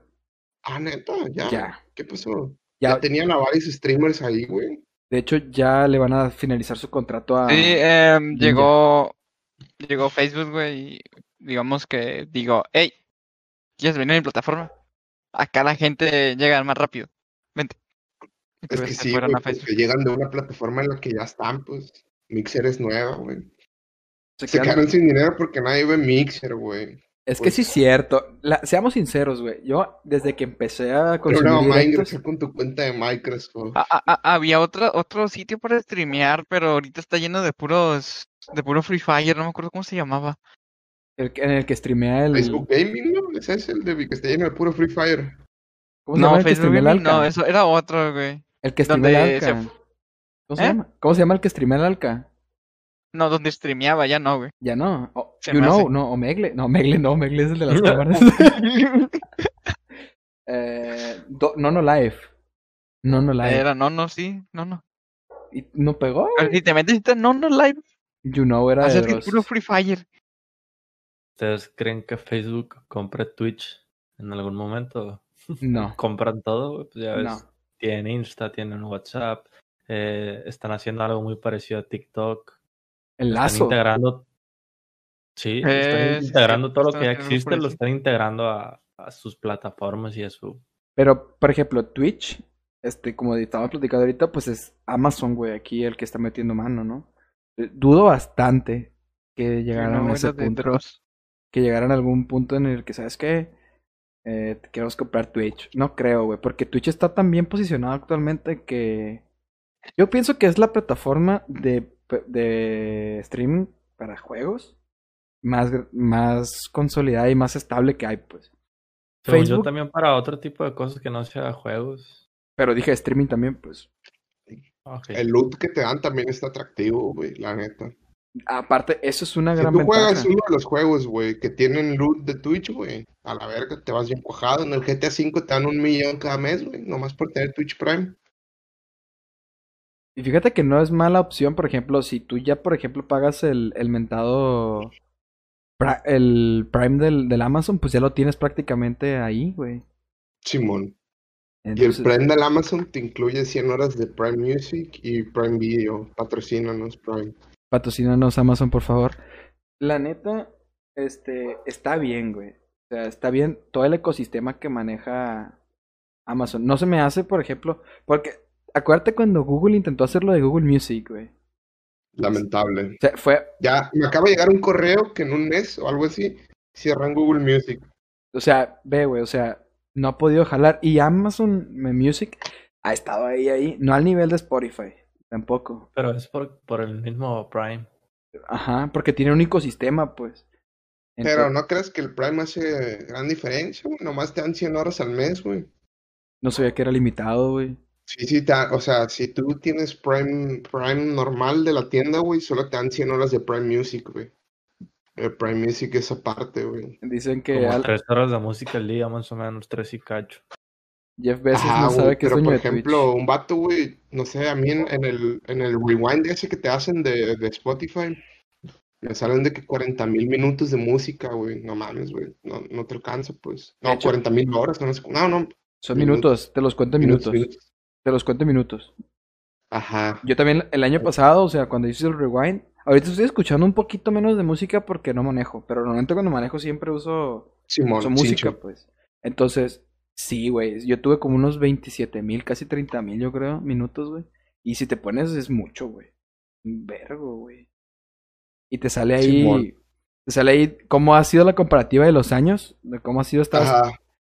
Ah, neta, ya. Ya. ¿Qué pasó? Ya, Ya, tenían a varios streamers ahí, güey. de hecho, ya le van a finalizar su contrato a... Sí, em, llegó, llegó Facebook, güey, y digamos que digo, hey, ¿quieres venir a mi plataforma? Acá la gente llega más rápido. Vente. Es pues que sí, güey, a Facebook. porque llegan de una plataforma en la que ya están, pues. Mixer es nueva, güey. se Se quedan- quedaron sin dinero porque nadie ve Mixer, güey. Es que pues. sí es cierto. La- seamos sinceros, güey. Yo, desde que empecé a consumir no, directos... ingresar con tu cuenta de Microsoft. Ah, ah, ah, había otro, otro sitio para streamear, pero ahorita está lleno de puros, de puro Free Fire, no me acuerdo cómo se llamaba. el que- en el que streamea el... Facebook Gaming, ¿no? Ese es el de que está lleno de puro Free Fire. ¿Cómo se llama No, el que Facebook el Gaming, no, eso era otro, güey. El que streamea el se Alca. fu- ¿Cómo se ¿Eh? llama? ¿Cómo se llama el que streamea el Alca? No, donde streameaba, ya no, güey. Ya no. O- Se you know, hace. no, Omegle. No, Omegle no, Omegle es el de las cámaras. eh, do- no, no live. No, no live. Era no, no, sí, no, no. ¿Y no pegó? Si te metes en no, no live, You know era de Dross. puro Free Fire. ¿Ustedes creen que Facebook compre Twitch en algún momento? No, Compran todo, güey, pues ya ves. no. Tienen Insta, tienen WhatsApp, eh, están haciendo algo muy parecido a TikTok. El Están lazo. integrando. Sí, Eh, están sí, integrando sí, todo lo están que ya existe, lo están integrando a, a sus plataformas y a su. Pero, por ejemplo, Twitch, este, como estaba platicando ahorita, pues es Amazon, güey, aquí el que está metiendo mano, ¿no? Eh, Dudo bastante que llegaran a ese punto. Que llegaran a algún punto en el que, ¿sabes qué? Eh, queremos comprar Twitch. No creo, güey, porque Twitch está tan bien posicionado actualmente que... Yo pienso que es la plataforma de, de streaming para juegos más, más consolidada y más estable que hay, pues. Según yo también para otro tipo de cosas que no sea juegos. pero dije streaming también, pues. El loot que te dan también está atractivo, güey, la neta. Aparte, eso es una Si gran tú ventaja. juegas uno de los juegos, güey, que tienen loot de Twitch, güey, a la verga te vas bien cuajado. En el GTA V te dan un millón cada mes, güey, nomás por tener Twitch Prime. Y fíjate que no es mala opción, por ejemplo, si tú ya, por ejemplo, pagas el, el mentado el Prime del, del Amazon, pues ya lo tienes prácticamente ahí, güey. Simón. Y el Entonces, Prime del Amazon te incluye 100 horas de Prime Music y Prime Video. Patrocínanos, Prime. patrocínanos Amazon, por favor. La neta, este, está bien, güey. O sea, está bien todo el ecosistema que maneja Amazon. No se me hace, por ejemplo, porque acuérdate cuando Google intentó hacer lo de Google Music, güey. Lamentable. O sea, fue, Ya me acaba de llegar un correo que en un mes o algo así cierran Google Music. O sea, ve, güey, o sea, no ha podido jalar. Y Amazon Music ha estado ahí, ahí, no al nivel de Spotify. Tampoco. Pero es por, por el mismo Prime. Ajá, porque tiene un ecosistema, pues. Pero no crees que el Prime hace gran diferencia, güey. Nomás te dan 100 horas al mes, güey. no sabía que era limitado, güey. Sí, sí, te o sea, si tú tienes Prime, Prime normal de la tienda, güey, solo te dan 100 horas de Prime Music, güey. El Prime Music es aparte, güey. Dicen que Como al- tres horas de música al día, más o menos, tres y cacho. Jeff Bezos Ajá, no güey, sabe que es pero dueño por de Twitch. ejemplo, un vato, güey, no sé, a mí en, en el, en el rewind ese que te hacen de, de Spotify, me salen de que 40 mil minutos de música, güey. No mames, güey. No, no te alcanza, pues. De No, hecho- 40 mil horas, no sé. No, no. Son minutos. minutos, te los cuento en minutos. minutos. Te los cuento en minutos. Ajá. Yo también el año pasado, o sea, cuando hice el rewind, ahorita estoy escuchando un poquito menos de música porque no manejo, pero normalmente cuando manejo siempre uso, Simón, uso música, pues. Entonces, sí, güey, yo tuve como unos 27 mil, casi 30 mil, yo creo, minutos, güey. Y si te pones es mucho, güey. Vergo, güey. Y te sale ahí, Simón. te sale ahí cómo ha sido la comparativa de los años, de cómo ha sido esta...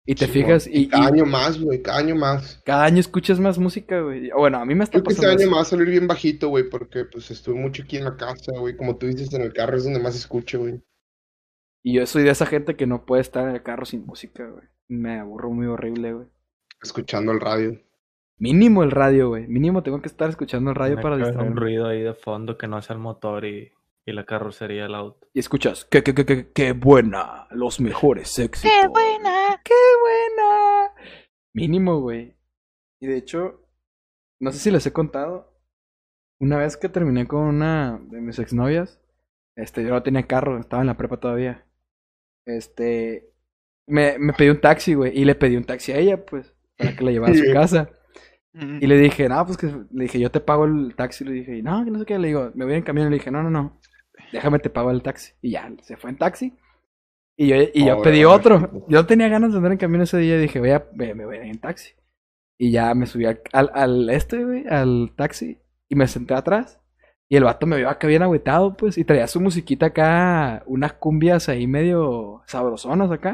Y te fijas, y, Cada y año más, güey. Cada año más. cada año escuchas más música, güey. Bueno, a mí me está Creo que este pasando año me va a salir bien bajito, güey, porque pues estuve mucho aquí en la casa, güey. Como tú dices, en el carro es donde más escucho, güey. Y yo soy de esa gente que no puede estar en el carro sin música, güey. Me aburro muy horrible, güey. Escuchando el radio. Mínimo el radio, güey. Mínimo tengo que estar escuchando el radio Tiene para haber un distraerme. ruido ahí de fondo que no sea el motor y, y la carrocería del auto. Y escuchas, qué, qué, qué, qué, qué buena. Los mejores éxitos. ¡Qué buena! ¡Qué buena! Mínimo, güey. Y de hecho, no sé si les he contado. Una vez que terminé con una de mis exnovias, este, yo no tenía carro, estaba en la prepa todavía. Este, me, me pedí un taxi, güey, y le pedí un taxi a ella, pues, para que la llevara a su casa. Mm. Y le dije, no, pues que le dije, yo te pago el taxi. Le dije, no, que no sé qué. Le digo, me voy en camión. Le dije, no, no, no, déjame te pago el taxi. Y ya, se fue en taxi. Y yo, y yo pedí otro. Yo tenía ganas de andar en camión ese día. Dije, voy a, me, me voy a ir en taxi. Y ya me subí al, al, al este, güey, al taxi. Y me senté atrás. Y el vato me vio acá bien agüitado, pues. Y traía su musiquita acá, unas cumbias ahí medio sabrosonas acá.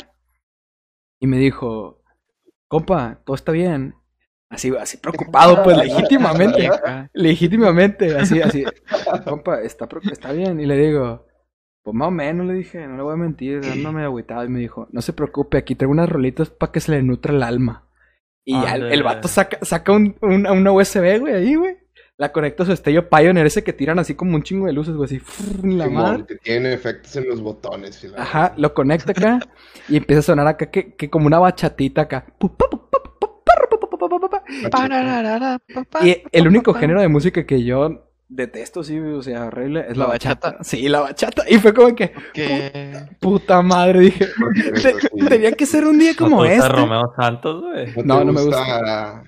Y me dijo, compa, todo está bien. Así, así preocupado, pues, legítimamente. Legítimamente, así, así. Compa, está, está bien. Y le digo, pues más o menos, le dije, no le voy a mentir, dándome agüitado. Y me dijo, no se preocupe, aquí traigo unas rolitas para que se le nutra el alma. Y ya el, el vato saca, saca un, un- una USB, güey, ahí, güey. La conecta a su estello Pioneer, ese que tiran así como un chingo de luces, güey, así, en la Simón, madre. que tiene efectos en los botones. y la- Ajá, lo conecta acá y empieza a sonar acá que, que como una bachatita acá. Y el único género de música que yo detesto, sí, o sea, horrible, es la, La bachata. bachata. Sí, la bachata. Y fue como que, puta madre, dije, tenía que ser un día ¿No como te gusta este. Romeo Santos, güey? No, te No, no me gusta,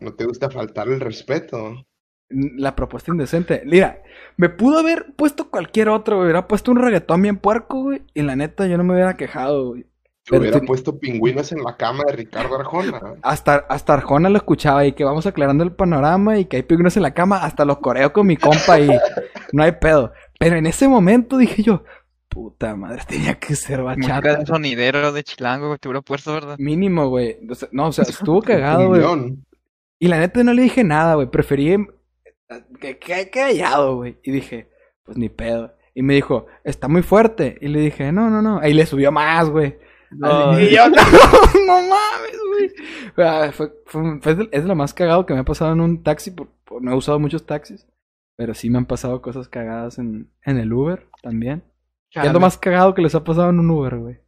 no te gusta faltar el respeto. La propuesta indecente. Mira, me pudo haber puesto cualquier otro, güey. Hubiera puesto un reggaetón bien puerco, güey. Y la neta, yo no me hubiera quejado, güey. Pero hubiera ten- puesto pingüinos en la cama de Ricardo Arjona. Hasta, hasta Arjona lo escuchaba y que vamos aclarando el panorama y que hay pingüinos en la cama. Hasta los coreo con mi compa y no hay pedo. Pero en ese momento dije yo, puta madre, tenía que ser bachata. de sonidero de chilango, te hubiera puesto, ¿verdad? Mínimo, güey. No, o sea, estuvo cagado, güey. Y la neta no le dije nada, güey. Preferí em- que, que callado, güey. Y dije, pues ni pedo. Y me dijo, está muy fuerte. Y le dije, no, no, no. Ahí le subió más, güey. No, y yo, no, no mames, güey. Ah, Fue, fue- fue de- es lo más cagado que me ha pasado en un taxi. por- por- no he usado muchos taxis. Pero sí me han pasado cosas cagadas en, en el Uber también. ¿Qué es lo más cagado que les ha pasado en un Uber, güey?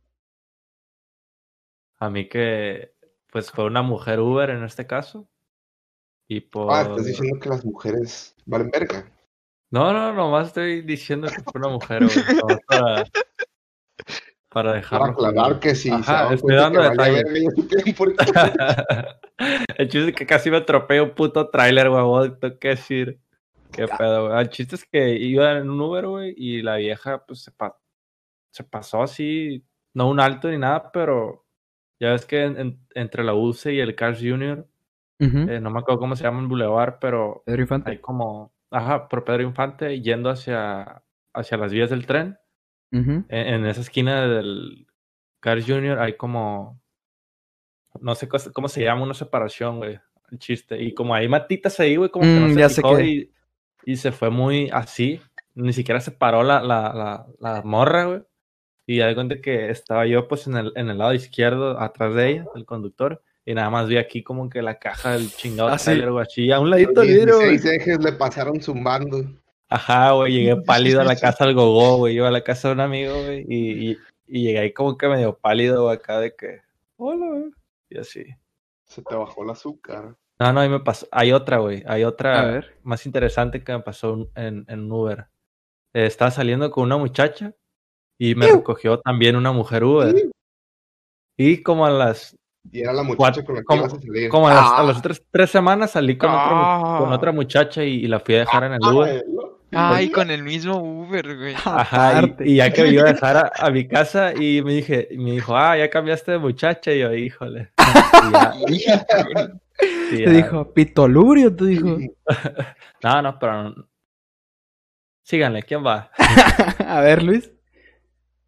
A mí que, pues fue una mujer Uber en este caso. Y por... Ah, estás diciendo que las mujeres valen verga. No, no, nomás estoy diciendo que fue una mujer, güey. nomás para, para Para dejarlo. aclarar que se Ajá, estoy dando detalles. ya. El chiste es que casi me atropello un puto tráiler, güey. Tengo que decir. Qué pedo, güey. El chiste es que iba en un Uber, güey, y la vieja, pues, se, pa- se pasó así, no un alto ni nada, pero ya ves que en- en- entre la UCE y el Cars Junior, Ujú. eh, no me acuerdo cómo se llama el boulevard, pero Pedro Infante. hay como, ajá, por Pedro Infante, yendo hacia, hacia las vías del tren. Ujú. En, en esa esquina del Cars Junior hay como, no sé cómo se llama, una separación, güey. El chiste. Y como hay matitas ahí, güey, como que no Mm, se ya sé y y se fue muy así. Ni siquiera se paró la, la, la, la morra, güey. Y ya de cuenta que estaba yo pues en el, en el lado izquierdo, atrás de ella, el conductor. Y nada más vi aquí como que la caja del chingado Ah, sí. trailer, güey, así, a un ladito del vidrio, güey. 16 ejes le pasaron zumbando. Ajá, güey, llegué pálido a la casa del gogó, güey. Iba a la casa de un amigo, güey, y, y, y llegué ahí como que medio pálido, güey, acá de que, hola, güey. Y así. Se te bajó el azúcar. No, no, ahí me pasó. Hay otra, güey. Hay A otra ver. más interesante que me pasó en, en un Uber. Eh, estaba saliendo con una muchacha y me recogió también una mujer Uber. Y como a las, Y era la muchacha Cuatro- con la que ¿cómo- ibas a salir. como a las, a Ah. las otras tres semanas salí con, otro mu- con Ah. otra muchacha y, y la fui a dejar en el Ah, Uber. ¿No? Ay, con el mismo Uber, güey. Ajá, y, y ya que me iba a dejar a, a mi casa y me dije, y me dijo, ah, ya cambiaste de muchacha. Y yo, híjole. Y ya, y Te ya. dijo, pitolubrio, te dijo. No, no, pero no. Síganle, ¿quién va? A ver, Luis.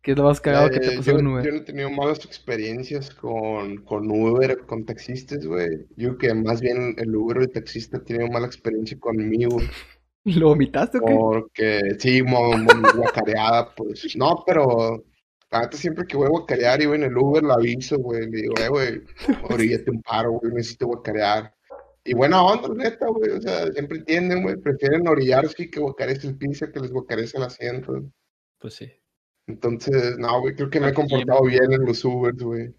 ¿Qué es lo más cagado que te Eh, pasó yo, en yo Uber? no he tenido malas experiencias con, con Uber, con taxistas, güey. Yo creo que más bien el Uber o el taxista ha tenido mala experiencia conmigo. ¿Lo vomitaste o qué? Porque sí, mo, mo- guacareada, pues. No, pero la neta siempre que voy a guacarear y voy en el Uber, la aviso, güey. Le digo, eh, güey, oríllate un paro, güey, necesito guacarear. Y buena onda, neta, güey. O sea, siempre entienden, güey. Prefieren orillarse que guacarees el piso que les guacarees el asiento. Pues sí. Entonces, no, güey, creo que me he comportado bien en los Ubers, güey.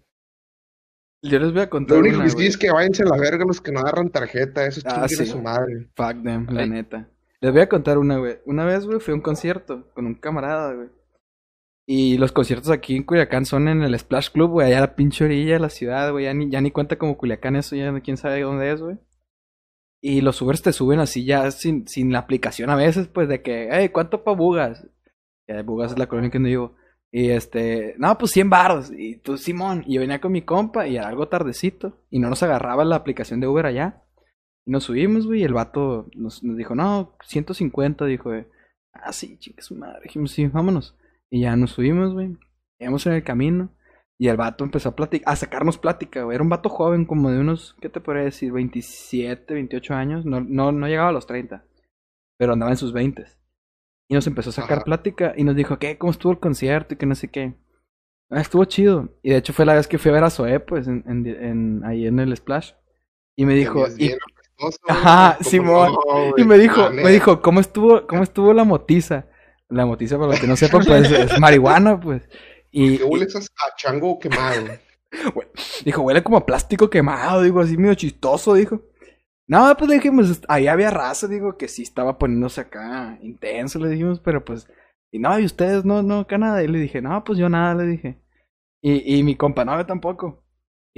Yo les voy a contar Lo único una, que sí es que váyanse a la verga los que no agarran tarjeta, esos Ah, chinguen a sí. su madre. Fuck them, la Ay. neta. Les voy a contar una, güey. Una vez, güey, fui a un concierto con un camarada, güey. Y los conciertos aquí en Culiacán son en el Splash Club, güey, allá a la pinche orilla de la ciudad, güey. Ya ni, ya ni cuenta como Culiacán eso, ya quién sabe dónde es, güey. Y los Ubers te suben así ya sin, sin la aplicación a veces, pues, de que, hey, ¿cuánto pa' Bugas? Ya, Bugas es la colonia que no vivo. Y este, no, pues 100 baros. Y tú, Simón. Y yo venía con mi compa y era algo tardecito. Y no nos agarraba la aplicación de Uber allá. Y nos subimos, güey, y el vato nos, nos dijo, no, 150, dijo, güey. Ah, sí, chingue su madre. Dijimos, sí, vámonos. Y ya nos subimos, güey. Íbamos en el camino. Y el vato empezó a platicar, a sacarnos plática, güey. Era un vato joven, como de unos, ¿qué te podría decir? 27, 28 años. No, no, no llegaba a los 30. Pero andaba en sus 20. Y nos empezó a sacar Ajá. plática y nos dijo, ¿qué? ¿Cómo estuvo el concierto? Y que no sé qué. Ah, estuvo chido. Y de hecho fue la vez que fui a ver a Zoé, pues, en, en- en- ahí en el Splash. Y me dijo, y, Ajá, ¿cómo Simón. no, y me dijo, me dijo, ¿cómo estuvo, cómo estuvo la motiza? La motiza, para los que no sepan, pues, es marihuana, pues. Y, ¿Qué hueles a, a chango quemado? Dijo, huele como a plástico quemado, digo, así medio chistoso, dijo. No, pues le dijimos, ahí había raza, digo, que sí estaba poniéndose acá intenso, le dijimos, pero pues, y no, y ustedes no, no, acá nada. Y le dije, no, pues yo nada, le dije. Y, y mi compa, no, yo tampoco.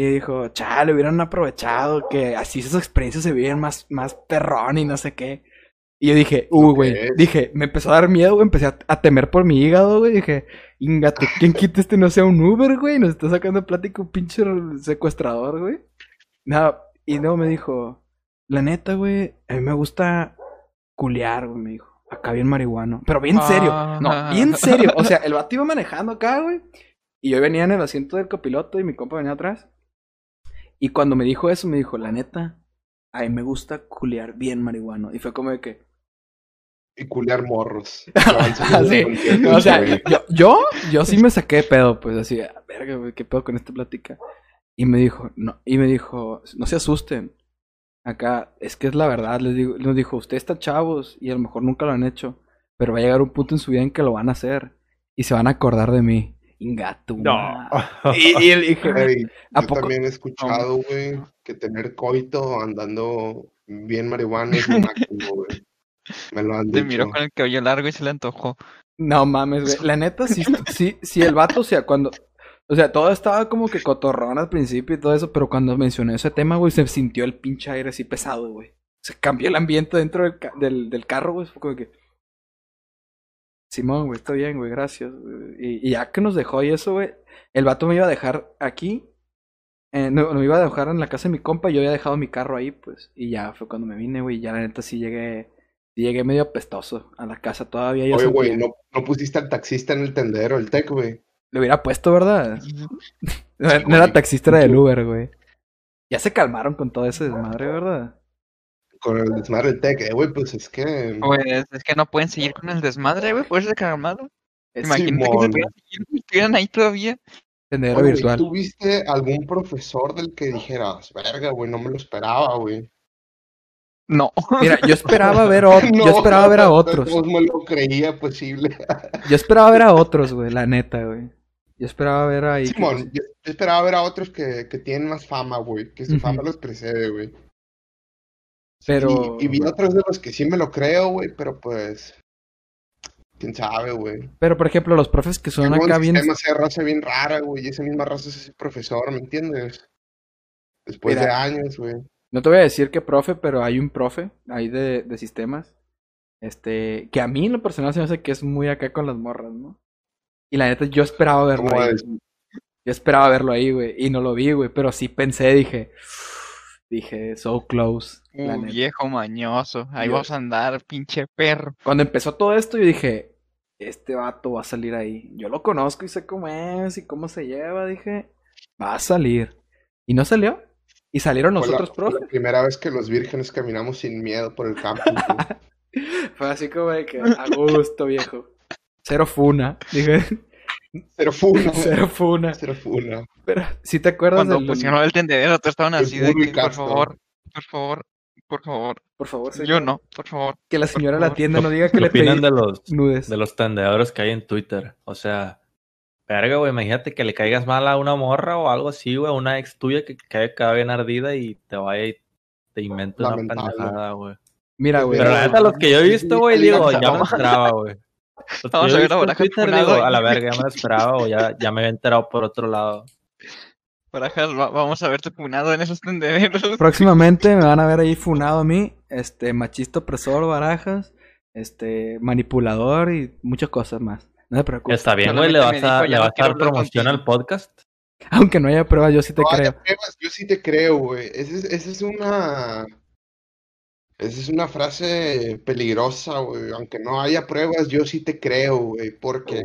Y dijo, chale, hubieran aprovechado, que así esas experiencias se viven más, más perrón y no sé qué. Y yo dije, uh, Lo güey, dije, me empezó a dar miedo, güey, empecé a, a temer por mi hígado, güey, dije, ingate, ¿quién quita este no sea un Uber, güey? Nos está sacando plática un pinche secuestrador, güey. No, y luego me dijo, la neta, güey, a mí me gusta culear, güey, me dijo. Acá bien marihuano. Pero bien serio. No, Ah. bien serio. O sea, el vato iba manejando acá, güey. Y yo venía en el asiento del copiloto y mi compa venía atrás. Y cuando me dijo eso, me dijo, la neta, a mí me gusta culear bien marihuano. Y fue como de que, Y culear morros. Ah, sí. O sea, yo, yo, yo sí me saqué de pedo, pues así, "Ah, verga, qué pedo con esta plática. Y me dijo, no, y me dijo, no se asusten. Acá, es que es la verdad, les digo, nos dijo, ustedes están chavos y a lo mejor nunca lo han hecho, pero va a llegar un punto en su vida en que lo van a hacer y se van a acordar de mí. Ingato. No. Y, y le dije, Ey, ¿A yo poco? también he escuchado, güey, que tener coito andando bien marihuana es un máximo, güey. Me lo han Te dicho. miró con el cabello largo y se le antojó. No mames, güey. La neta, sí, sí, sí, el vato, o sea, cuando. O sea, todo estaba como que cotorrón al principio y todo eso, pero cuando mencioné ese tema, güey, se sintió el pinche aire así pesado, güey. Se cambió el ambiente dentro del, ca- del, del carro, güey. Fue como que. Simón, güey, está bien, güey, gracias. güey". Y, y ya que nos dejó y eso, güey, el vato me iba a dejar aquí. eh, no, me iba a dejar en la casa de mi compa y yo había dejado mi carro ahí, pues. Y ya fue cuando me vine, güey. y Ya la neta sí llegué. sí llegué medio apestoso a la casa todavía. Oye, güey, no, no pusiste al taxista en el tendedero, el tech, güey. Le hubiera puesto, ¿verdad? No, Sí, no era taxista, era del Uber, güey. Ya se calmaron con todo ese desmadre, ¿verdad? Con el desmadre del TEC, eh, güey, pues es que... Pues es que no pueden seguir con el desmadre, güey, por eso calmado. Imagínate que se Simón. güey, estuvieran ahí todavía. Oye, virtual. ¿Tú viste algún profesor del que dijeras, verga, güey, no me lo esperaba, güey? No. Mira, yo esperaba ver a ot- yo No, esperaba ver a de otros. todos me lo creía posible. Yo esperaba ver a otros, güey, la neta, güey. Yo esperaba ver ahí. que- Simón, yo, yo esperaba ver a otros que, que tienen más fama, güey, que su Ujú. fama los precede, güey. Pero- Y, y vi otros de los que sí me lo creo, güey, pero pues... ¿Quién sabe, güey? Pero por ejemplo, los profes que son Luego acá el bien. sea raza bien rara, güey, y esa misma raza es ese profesor, ¿me entiendes? Después Mira. de años, güey. No te voy a decir que profe, pero hay un profe ahí de, de sistemas. Este, que a mí en lo personal se me hace que es muy acá con las morras, ¿no? Y la neta, yo esperaba verlo ¿Cómo ahí. Yo esperaba verlo ahí, güey. Y no lo vi, güey. Pero sí pensé, dije. Dije, so close. Uh, neta. viejo mañoso. Ahí Yo- vas a andar, pinche perro. Cuando empezó todo esto, yo dije, este vato va a salir ahí. Yo lo conozco y sé cómo es y cómo se lleva. Dije, va a salir. Y no salió. Y salieron los Fue la, fue primera vez que los vírgenes caminamos sin miedo por el campus. Fue así como de que, a gusto, viejo. Cero funa. Dije, Cero funa. cero funa. Cero funa. Pero, si te acuerdas Cuando del... pusieron el tendedero, todos estaban así de que, por favor, por favor, por favor. Por favor, Yo señor, no, por favor. Que la señora de la tienda no diga que ¿Qué le pedí opinan de los, nudes. de los tendedores que hay en Twitter? O sea, verga, güey, imagínate que le caigas mal a una morra o algo así, güey, a una ex tuya que cae cada bien ardida y te vaya y te inventa una pendejada, güey. Mira, güey. Pero la neta, los que yo he Sí, visto, sí, güey, sí, digo, sí, ya me sí. esperaba, güey. Yo a he ver a visto en Barajas Twitter, funado digo, a la verga, ya me lo esperaba o ya, ya me había enterado por otro lado. Barajas, va- vamos a verte punado en esos tendederos. Próximamente me van a ver ahí funado a mí. Este, machista opresor, barajas. Este, manipulador y muchas cosas más. No te preocupes. Está bien, güey, le vas a, dijo, le vas a dar promoción contigo. al podcast. Aunque no haya pruebas, yo sí te No creo. pruebas, yo sí te creo, güey. Esa es, esa es una. Esa es una frase peligrosa, güey. Aunque no haya pruebas, yo sí te creo, güey. Porque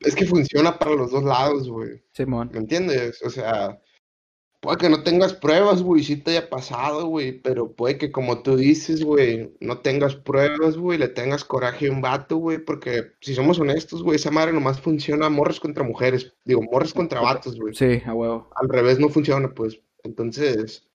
es que funciona para los dos lados, güey. Simón. ¿Me entiendes? O sea, puede que no tengas pruebas, güey, sí te haya pasado, güey. Pero puede que, como tú dices, güey, no tengas pruebas, güey, le tengas coraje a un vato, güey. Porque si somos honestos, güey, esa madre nomás funciona morras contra mujeres. Digo, morras contra vatos, güey Sí, a huevo. al revés no funciona, pues. Entonces,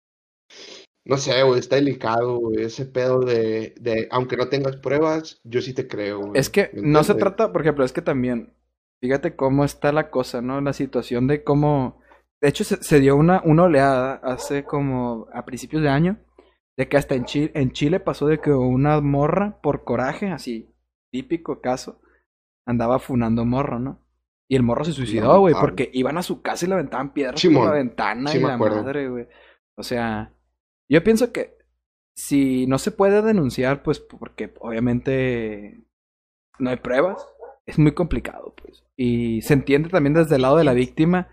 no sé, güey, está delicado, güey, ese pedo de, de, aunque no tengas pruebas, yo sí te creo, güey. Es que ¿me no se trata, por ejemplo, es que también, fíjate cómo está la cosa, ¿no? La situación de cómo, de hecho se, se dio una, una oleada hace como a principios de año, de que hasta en Chile, en Chile pasó de que una morra, por coraje, así, típico caso, andaba funando morro, ¿no? Y el morro se suicidó, güey, porque iban a su casa y le aventaban piedras por la ventana sí y la acuerdo. madre, güey. O sea, yo pienso que si no se puede denunciar, pues porque obviamente no hay pruebas, es muy complicado, pues. Y se entiende también desde el lado de la víctima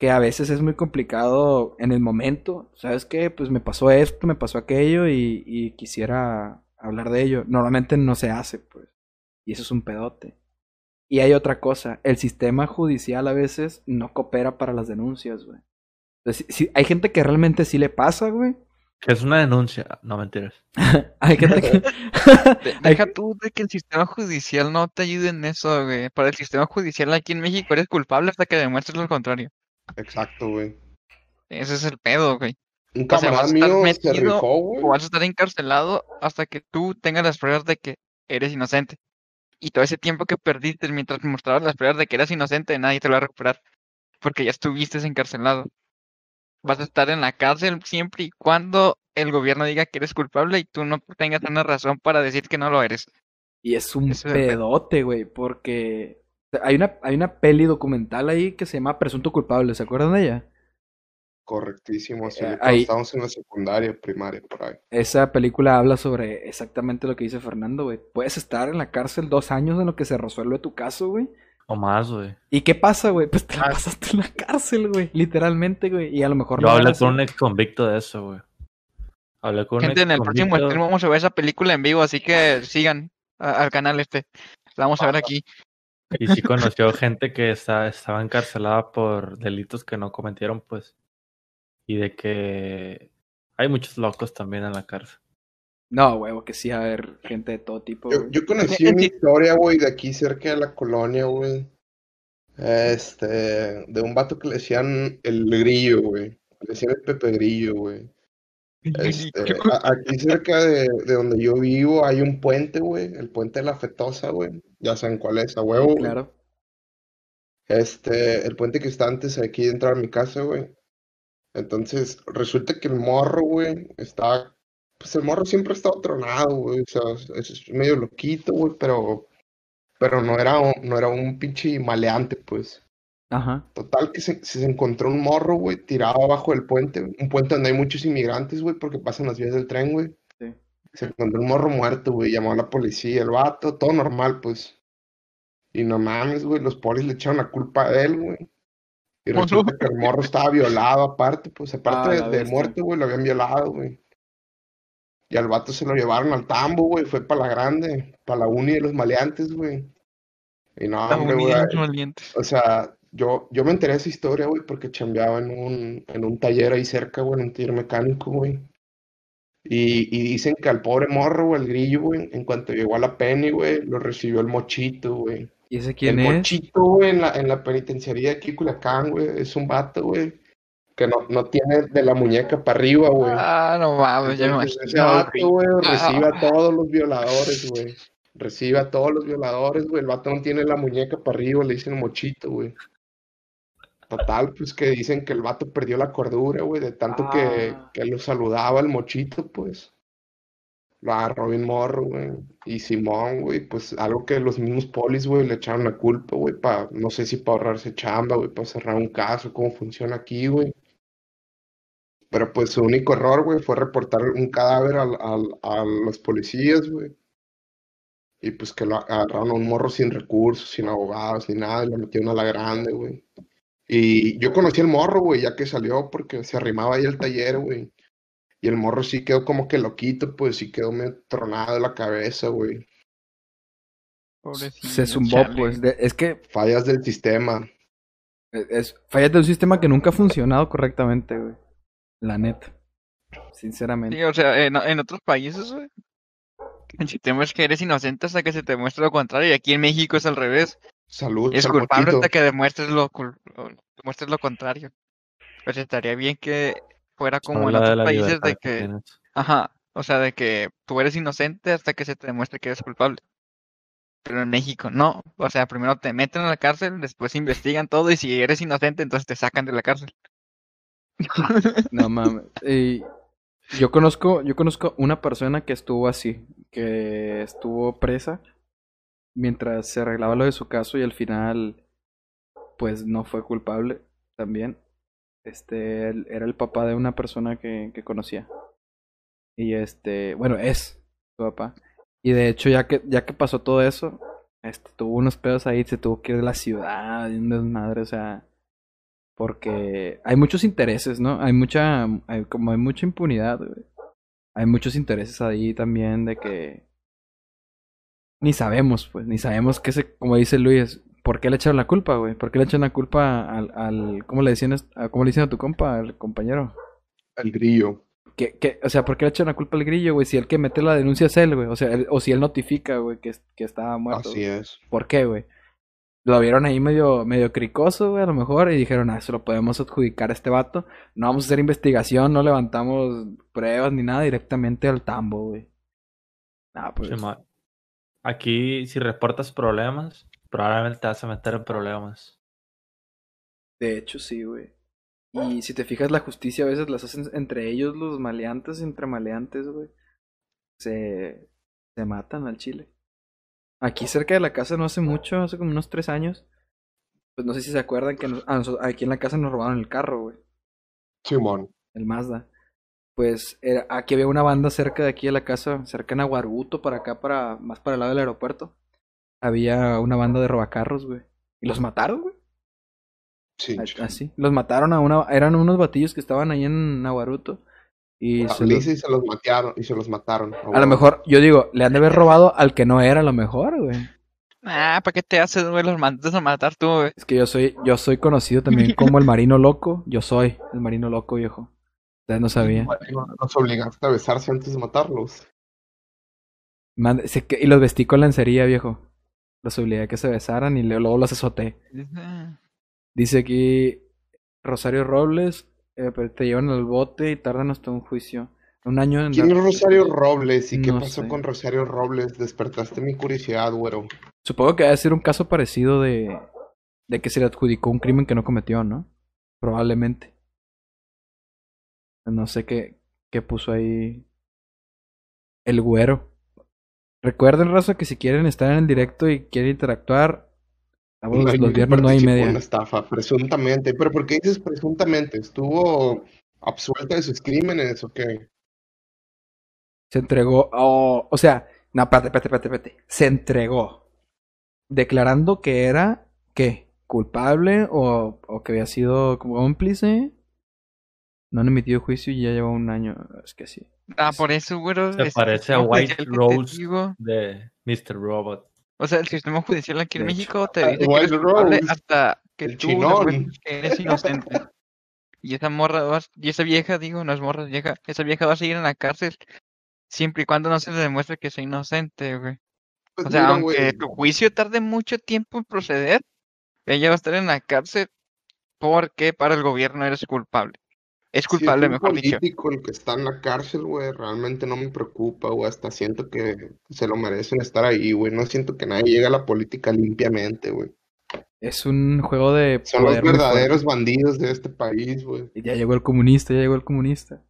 que a veces es muy complicado en el momento. ¿Sabes qué? Pues me pasó esto, me pasó aquello y, y quisiera hablar de ello. Normalmente no se hace, pues. Y eso es un pedote. Y hay otra cosa, el sistema judicial a veces no coopera para las denuncias, güey. Entonces, si, si- hay gente que realmente sí le pasa, güey. Que es una denuncia. No mentiras. Hay gente que... Deja tú de que el sistema judicial no te ayude en eso, güey. Para el sistema judicial aquí en México eres culpable hasta que demuestres lo contrario. Exacto, güey. Ese es el pedo, güey. Un O sea, camarada vas a estar mío se metido rifó, güey. O vas a estar encarcelado hasta que tú tengas las pruebas de que eres inocente. Y todo ese tiempo que perdiste mientras mostrabas las pruebas de que eras inocente, nadie te lo va a recuperar. Porque ya estuviste encarcelado. Vas a estar en la cárcel siempre y cuando el gobierno diga que eres culpable y tú no tengas una razón para decir que no lo eres. Y es un pedote, güey, porque hay una, hay una peli documental ahí que se llama Presunto Culpable, ¿se acuerdan de ella? Correctísimo, así Eh, ahí- estábamos en la secundaria, primaria, por ahí. Esa película habla sobre exactamente lo que dice Fernando, güey. Puedes estar en la cárcel dos años en lo que se resuelve tu caso, güey. O más, güey. ¿Y qué pasa, güey? Pues te la Ah. pasaste en la cárcel, güey. Literalmente, güey. Y a lo mejor Yo no hablé con un ex convicto de eso, güey. Hablé con un Gente, en el próximo stream vamos a ver esa película en vivo, así que sigan a- al canal este. La vamos a ver aquí. Y sí conoció gente que está, estaba encarcelada por delitos que no cometieron, pues. Y de que hay muchos locos también en la cárcel. No, huevo, que sí, a ver, gente de todo tipo, Yo, güey. yo conocí una historia, güey, de aquí cerca de la colonia, güey. Este, de un vato que le decían el grillo, güey. Le decían el Pepe Grillo, güey. Este, aquí cerca de, de donde yo vivo hay un puente, güey. El puente de la Fetosa, güey. Ya saben cuál es, a huevo. Claro. Este, el puente que está antes aquí de entrar a mi casa, güey. Entonces, resulta que el morro, güey, está. Pues el morro siempre ha estado tronado, güey. O sea, es, es medio loquito, güey, pero. Pero no era un, no era un pinche maleante, pues. Ajá. Total, que se, se encontró un morro, güey, tirado abajo del puente. Un puente donde hay muchos inmigrantes, güey, porque pasan las vías del tren, güey. Sí. Se encontró un morro muerto, güey. Llamó a la policía, el vato, todo normal, pues. Y no mames, güey, los polis le echaron la culpa a él, güey. Y Oh, no. resulta que el morro estaba violado, aparte, pues, aparte Ah, de, de muerto, güey, lo habían violado, güey. Y al vato se lo llevaron al tambo, güey, fue para la grande, para la uni de los maleantes, güey. Y no, La hombre, güey, o sea, yo, yo me enteré de esa historia, güey, porque chambeaba en un, en un taller ahí cerca, güey, en un taller mecánico, güey. Y, y dicen que al pobre morro, güey, el grillo, güey, en cuanto llegó a la Penny, güey, lo recibió el mochito, güey. ¿Y ese El quién es? mochito, güey, en la, en la penitenciaría de aquí, Culiacán, güey, es un vato, güey, que no, no tiene de la muñeca para arriba, güey. Ah, no mames, ya me Entonces, ese imagino. vato, güey, Ah. recibe a todos los violadores, güey. Recibe a todos los violadores, güey. El vato no tiene la muñeca para arriba, le dicen mochito, güey. Total, pues que dicen que el vato perdió la cordura, güey, de tanto que, Ah. que lo saludaba el mochito, pues. Agarró bien morro, güey. Y Simón, güey, pues algo que los mismos polis, güey, le echaron la culpa, güey, para, no sé si para ahorrarse chamba, güey, para cerrar un caso, cómo funciona aquí, güey. Pero pues su único error, güey, fue reportar un cadáver al- al- a los policías, güey. Y pues que lo agarraron a un morro sin recursos, sin abogados, ni nada, y lo metieron a la grande, güey. Y yo conocí al morro, güey, ya que salió, porque se arrimaba ahí al taller, güey. Y el morro sí quedó como que loquito, pues sí quedó medio tronado de la cabeza, güey. Se zumbó, chale. pues. de- es que Fallas del sistema. es, es- fallas de un sistema que nunca ha funcionado correctamente, güey. La neta. Sinceramente. Sí, o sea, en, en otros países, güey, el sistema es que eres inocente hasta que se te muestre lo contrario. Y aquí en México es al revés. Salud, Es culpable hasta que demuestres lo, demuestres lo contrario. Pues estaría bien que fuera como en Habla de otros la países de que que, ajá, o sea, de que tú eres inocente hasta que se te demuestre que eres culpable. Pero en México no. O sea, primero te meten a la cárcel, después investigan todo y si eres inocente, entonces te sacan de la cárcel. No mames. Y yo conozco, yo conozco una persona que estuvo así, que estuvo presa mientras se arreglaba lo de su caso y al final, pues no fue culpable también. Este, era el papá de una persona que, que conocía. Y este, bueno, es su papá. Y de hecho, ya que, ya que pasó todo eso, este, tuvo unos pedos ahí, se tuvo que ir de la ciudad y un desmadre, o sea, porque hay muchos intereses, ¿no? Hay mucha, hay, como hay mucha impunidad, güey. Hay muchos intereses ahí también de que ni sabemos, pues, ni sabemos qué se, como dice Luis, ¿por qué le echaron la culpa, güey? ¿Por qué le echan la culpa al, al ¿cómo le decían, a- cómo le dicen a tu compa, al compañero? El grillo. que, que, o sea, ¿por qué le echan la culpa al grillo, güey? Si el que mete la denuncia es él, güey. O sea, él- o si él notifica, güey, que, que está muerto. Así güey. es. ¿Por qué, güey? Lo vieron ahí medio, medio cricoso, güey, a lo mejor, y dijeron, ah, eso lo podemos adjudicar a este vato. No vamos a hacer investigación, no levantamos pruebas ni nada, directamente al tambo, güey. Ah, pues. Aquí, si reportas problemas, probablemente te vas a meter en problemas. De hecho, sí, güey. Y si te fijas, la justicia a veces las hacen entre ellos, los maleantes, entre maleantes, güey. Se, se matan al chile. Aquí cerca de la casa no hace mucho, hace como unos tres años. Pues no sé si se acuerdan que nos- aquí en la casa nos robaron el carro, güey. Simón. El Mazda. Pues era- aquí había una banda cerca de aquí de la casa, cerca en Aguaruto, para acá, para más para el lado del aeropuerto. Había una banda de robacarros, güey. Y los mataron, güey. Sí. Así. Los mataron a una. Eran unos batillos que estaban ahí en Nahuaruto. Y se los- y se los mataron. Y se los mataron. a lo mejor, yo digo, le han de haber robado al que no era, a lo mejor, güey. Ah, ¿para qué te haces, güey? Los mandas a matar tú, güey. Es que yo soy, yo soy conocido también como el marino loco. Yo soy el marino loco, viejo. Ustedes no sabían. Los obligaste a besarse antes de matarlos. Se que- y los vestí con lencería, viejo. Los obligué a que se besaran y luego los azoté. Dice, Dice aquí Rosario Robles, eh, pero te llevan al bote y tardan hasta un juicio. Un año en ¿Quién es Rosario Robles y qué pasó sé. con Rosario Robles? Despertaste mi curiosidad, güero. Supongo que debe ser un caso parecido de, de que se le adjudicó un crimen que no cometió, ¿no? Probablemente. No sé qué, qué puso ahí el güero. Recuerden, Raza, que si quieren estar en el directo y quieren interactuar, los, viernes nueve y participó en media. una estafa, presuntamente. ¿Pero por qué dices presuntamente? ¿Estuvo absuelta de sus crímenes o qué? Se entregó, oh, o sea, no, espérate, espérate, espérate, espérate. Se entregó. Declarando que era, ¿qué? ¿Culpable o, o que había sido cómplice? No han emitido juicio y ya lleva un año. Es que sí. Ah, por eso, güero. Se parece a White Rose. de Mr. Robot. O sea, el sistema judicial aquí en. México te Ah, dice que eres hasta que el tú eres inocente. Y esa morra, vas- y esa vieja, digo, no es morra, vieja, esa vieja va a seguir en la cárcel siempre y cuando no se le demuestre que es inocente, güey. Pues O sea, mira, aunque tu juicio tarde mucho tiempo en proceder, ella va a estar en la cárcel porque para el gobierno eres culpable. Es si culpable, es un mejor dicho. político el que está en la cárcel, güey, realmente no me preocupa, güey. Hasta siento que se lo merecen estar ahí, güey. No siento que nadie llegue a la política limpiamente, güey. Es un juego de Son los poder verdaderos bandidos de este país, güey. Y ya llegó el comunista, ya llegó el comunista.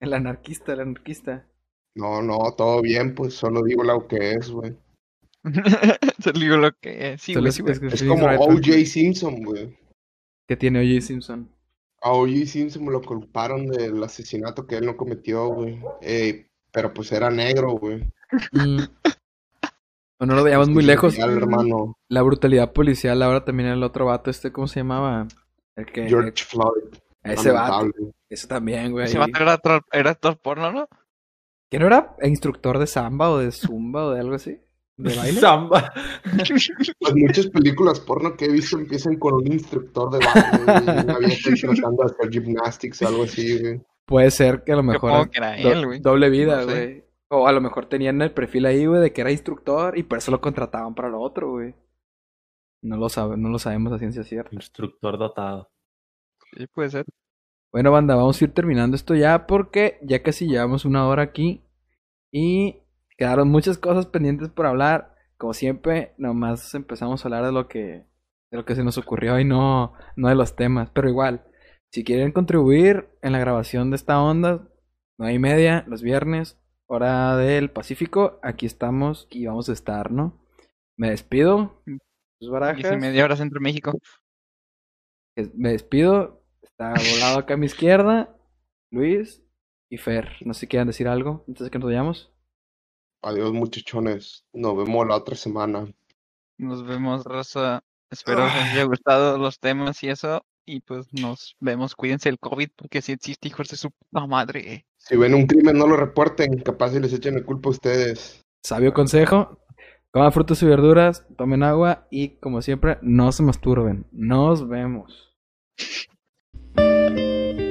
El anarquista, el anarquista. No, no, todo bien, pues solo digo lo que es, güey. Te digo lo que es. Sí, Solo güey, es- sí, güey. es Es como O.J. Simpson, güey. que tiene O.J. Simpson. A O.J. Simpson lo culparon del asesinato que él no cometió, güey. Eh, pero pues era negro, güey. Mm. O no lo veíamos muy lejos. Hermano. La brutalidad policial, ahora también el otro vato, este, ¿cómo se llamaba? El que. George Floyd. ese vato. Ese también, güey. Ese vato era, actor- era actor porno, ¿no? ¿Que no era instructor de samba o de zumba o de algo así? ¿De baile? Samba. Pues muchas películas porno que he visto empiezan con un instructor de baile, una vieja tratando de hacer gymnastics o algo así, güey. Puede ser que a lo mejor. Que era do- él, güey. doble vida, No sé. güey. O a lo mejor tenían el perfil ahí, güey, de que era instructor y por eso lo contrataban para lo otro, güey. No lo, sabe, no lo sabemos a ciencia cierta. Instructor dotado. Sí, puede ser. Bueno, banda, vamos a ir terminando esto ya porque ya casi llevamos una hora aquí y quedaron muchas cosas pendientes por hablar. Como siempre, nomás empezamos a hablar de lo que de lo que se nos ocurrió y no no de los temas, pero igual, si quieren contribuir en la grabación de esta onda, nueve y media los viernes, hora del Pacífico, aquí estamos y vamos a estar, ¿no? Me despido. Diez y barajas. media hora Centro México. Me despido. Está volado acá a mi izquierda. Luis y Fer. No sé si quieran decir algo antes de que nos vayamos. Adiós, muchachones. Nos vemos la otra semana. Nos vemos, Rosa. Espero que les haya gustado los temas y eso. Y pues nos vemos. Cuídense del COVID porque si existe, hijos de su puta madre. Si ven un crimen, no lo reporten. Capaz si les echan la culpa a ustedes. Sabio consejo. Coman frutas y verduras, tomen agua y como siempre, no se masturben. Nos vemos.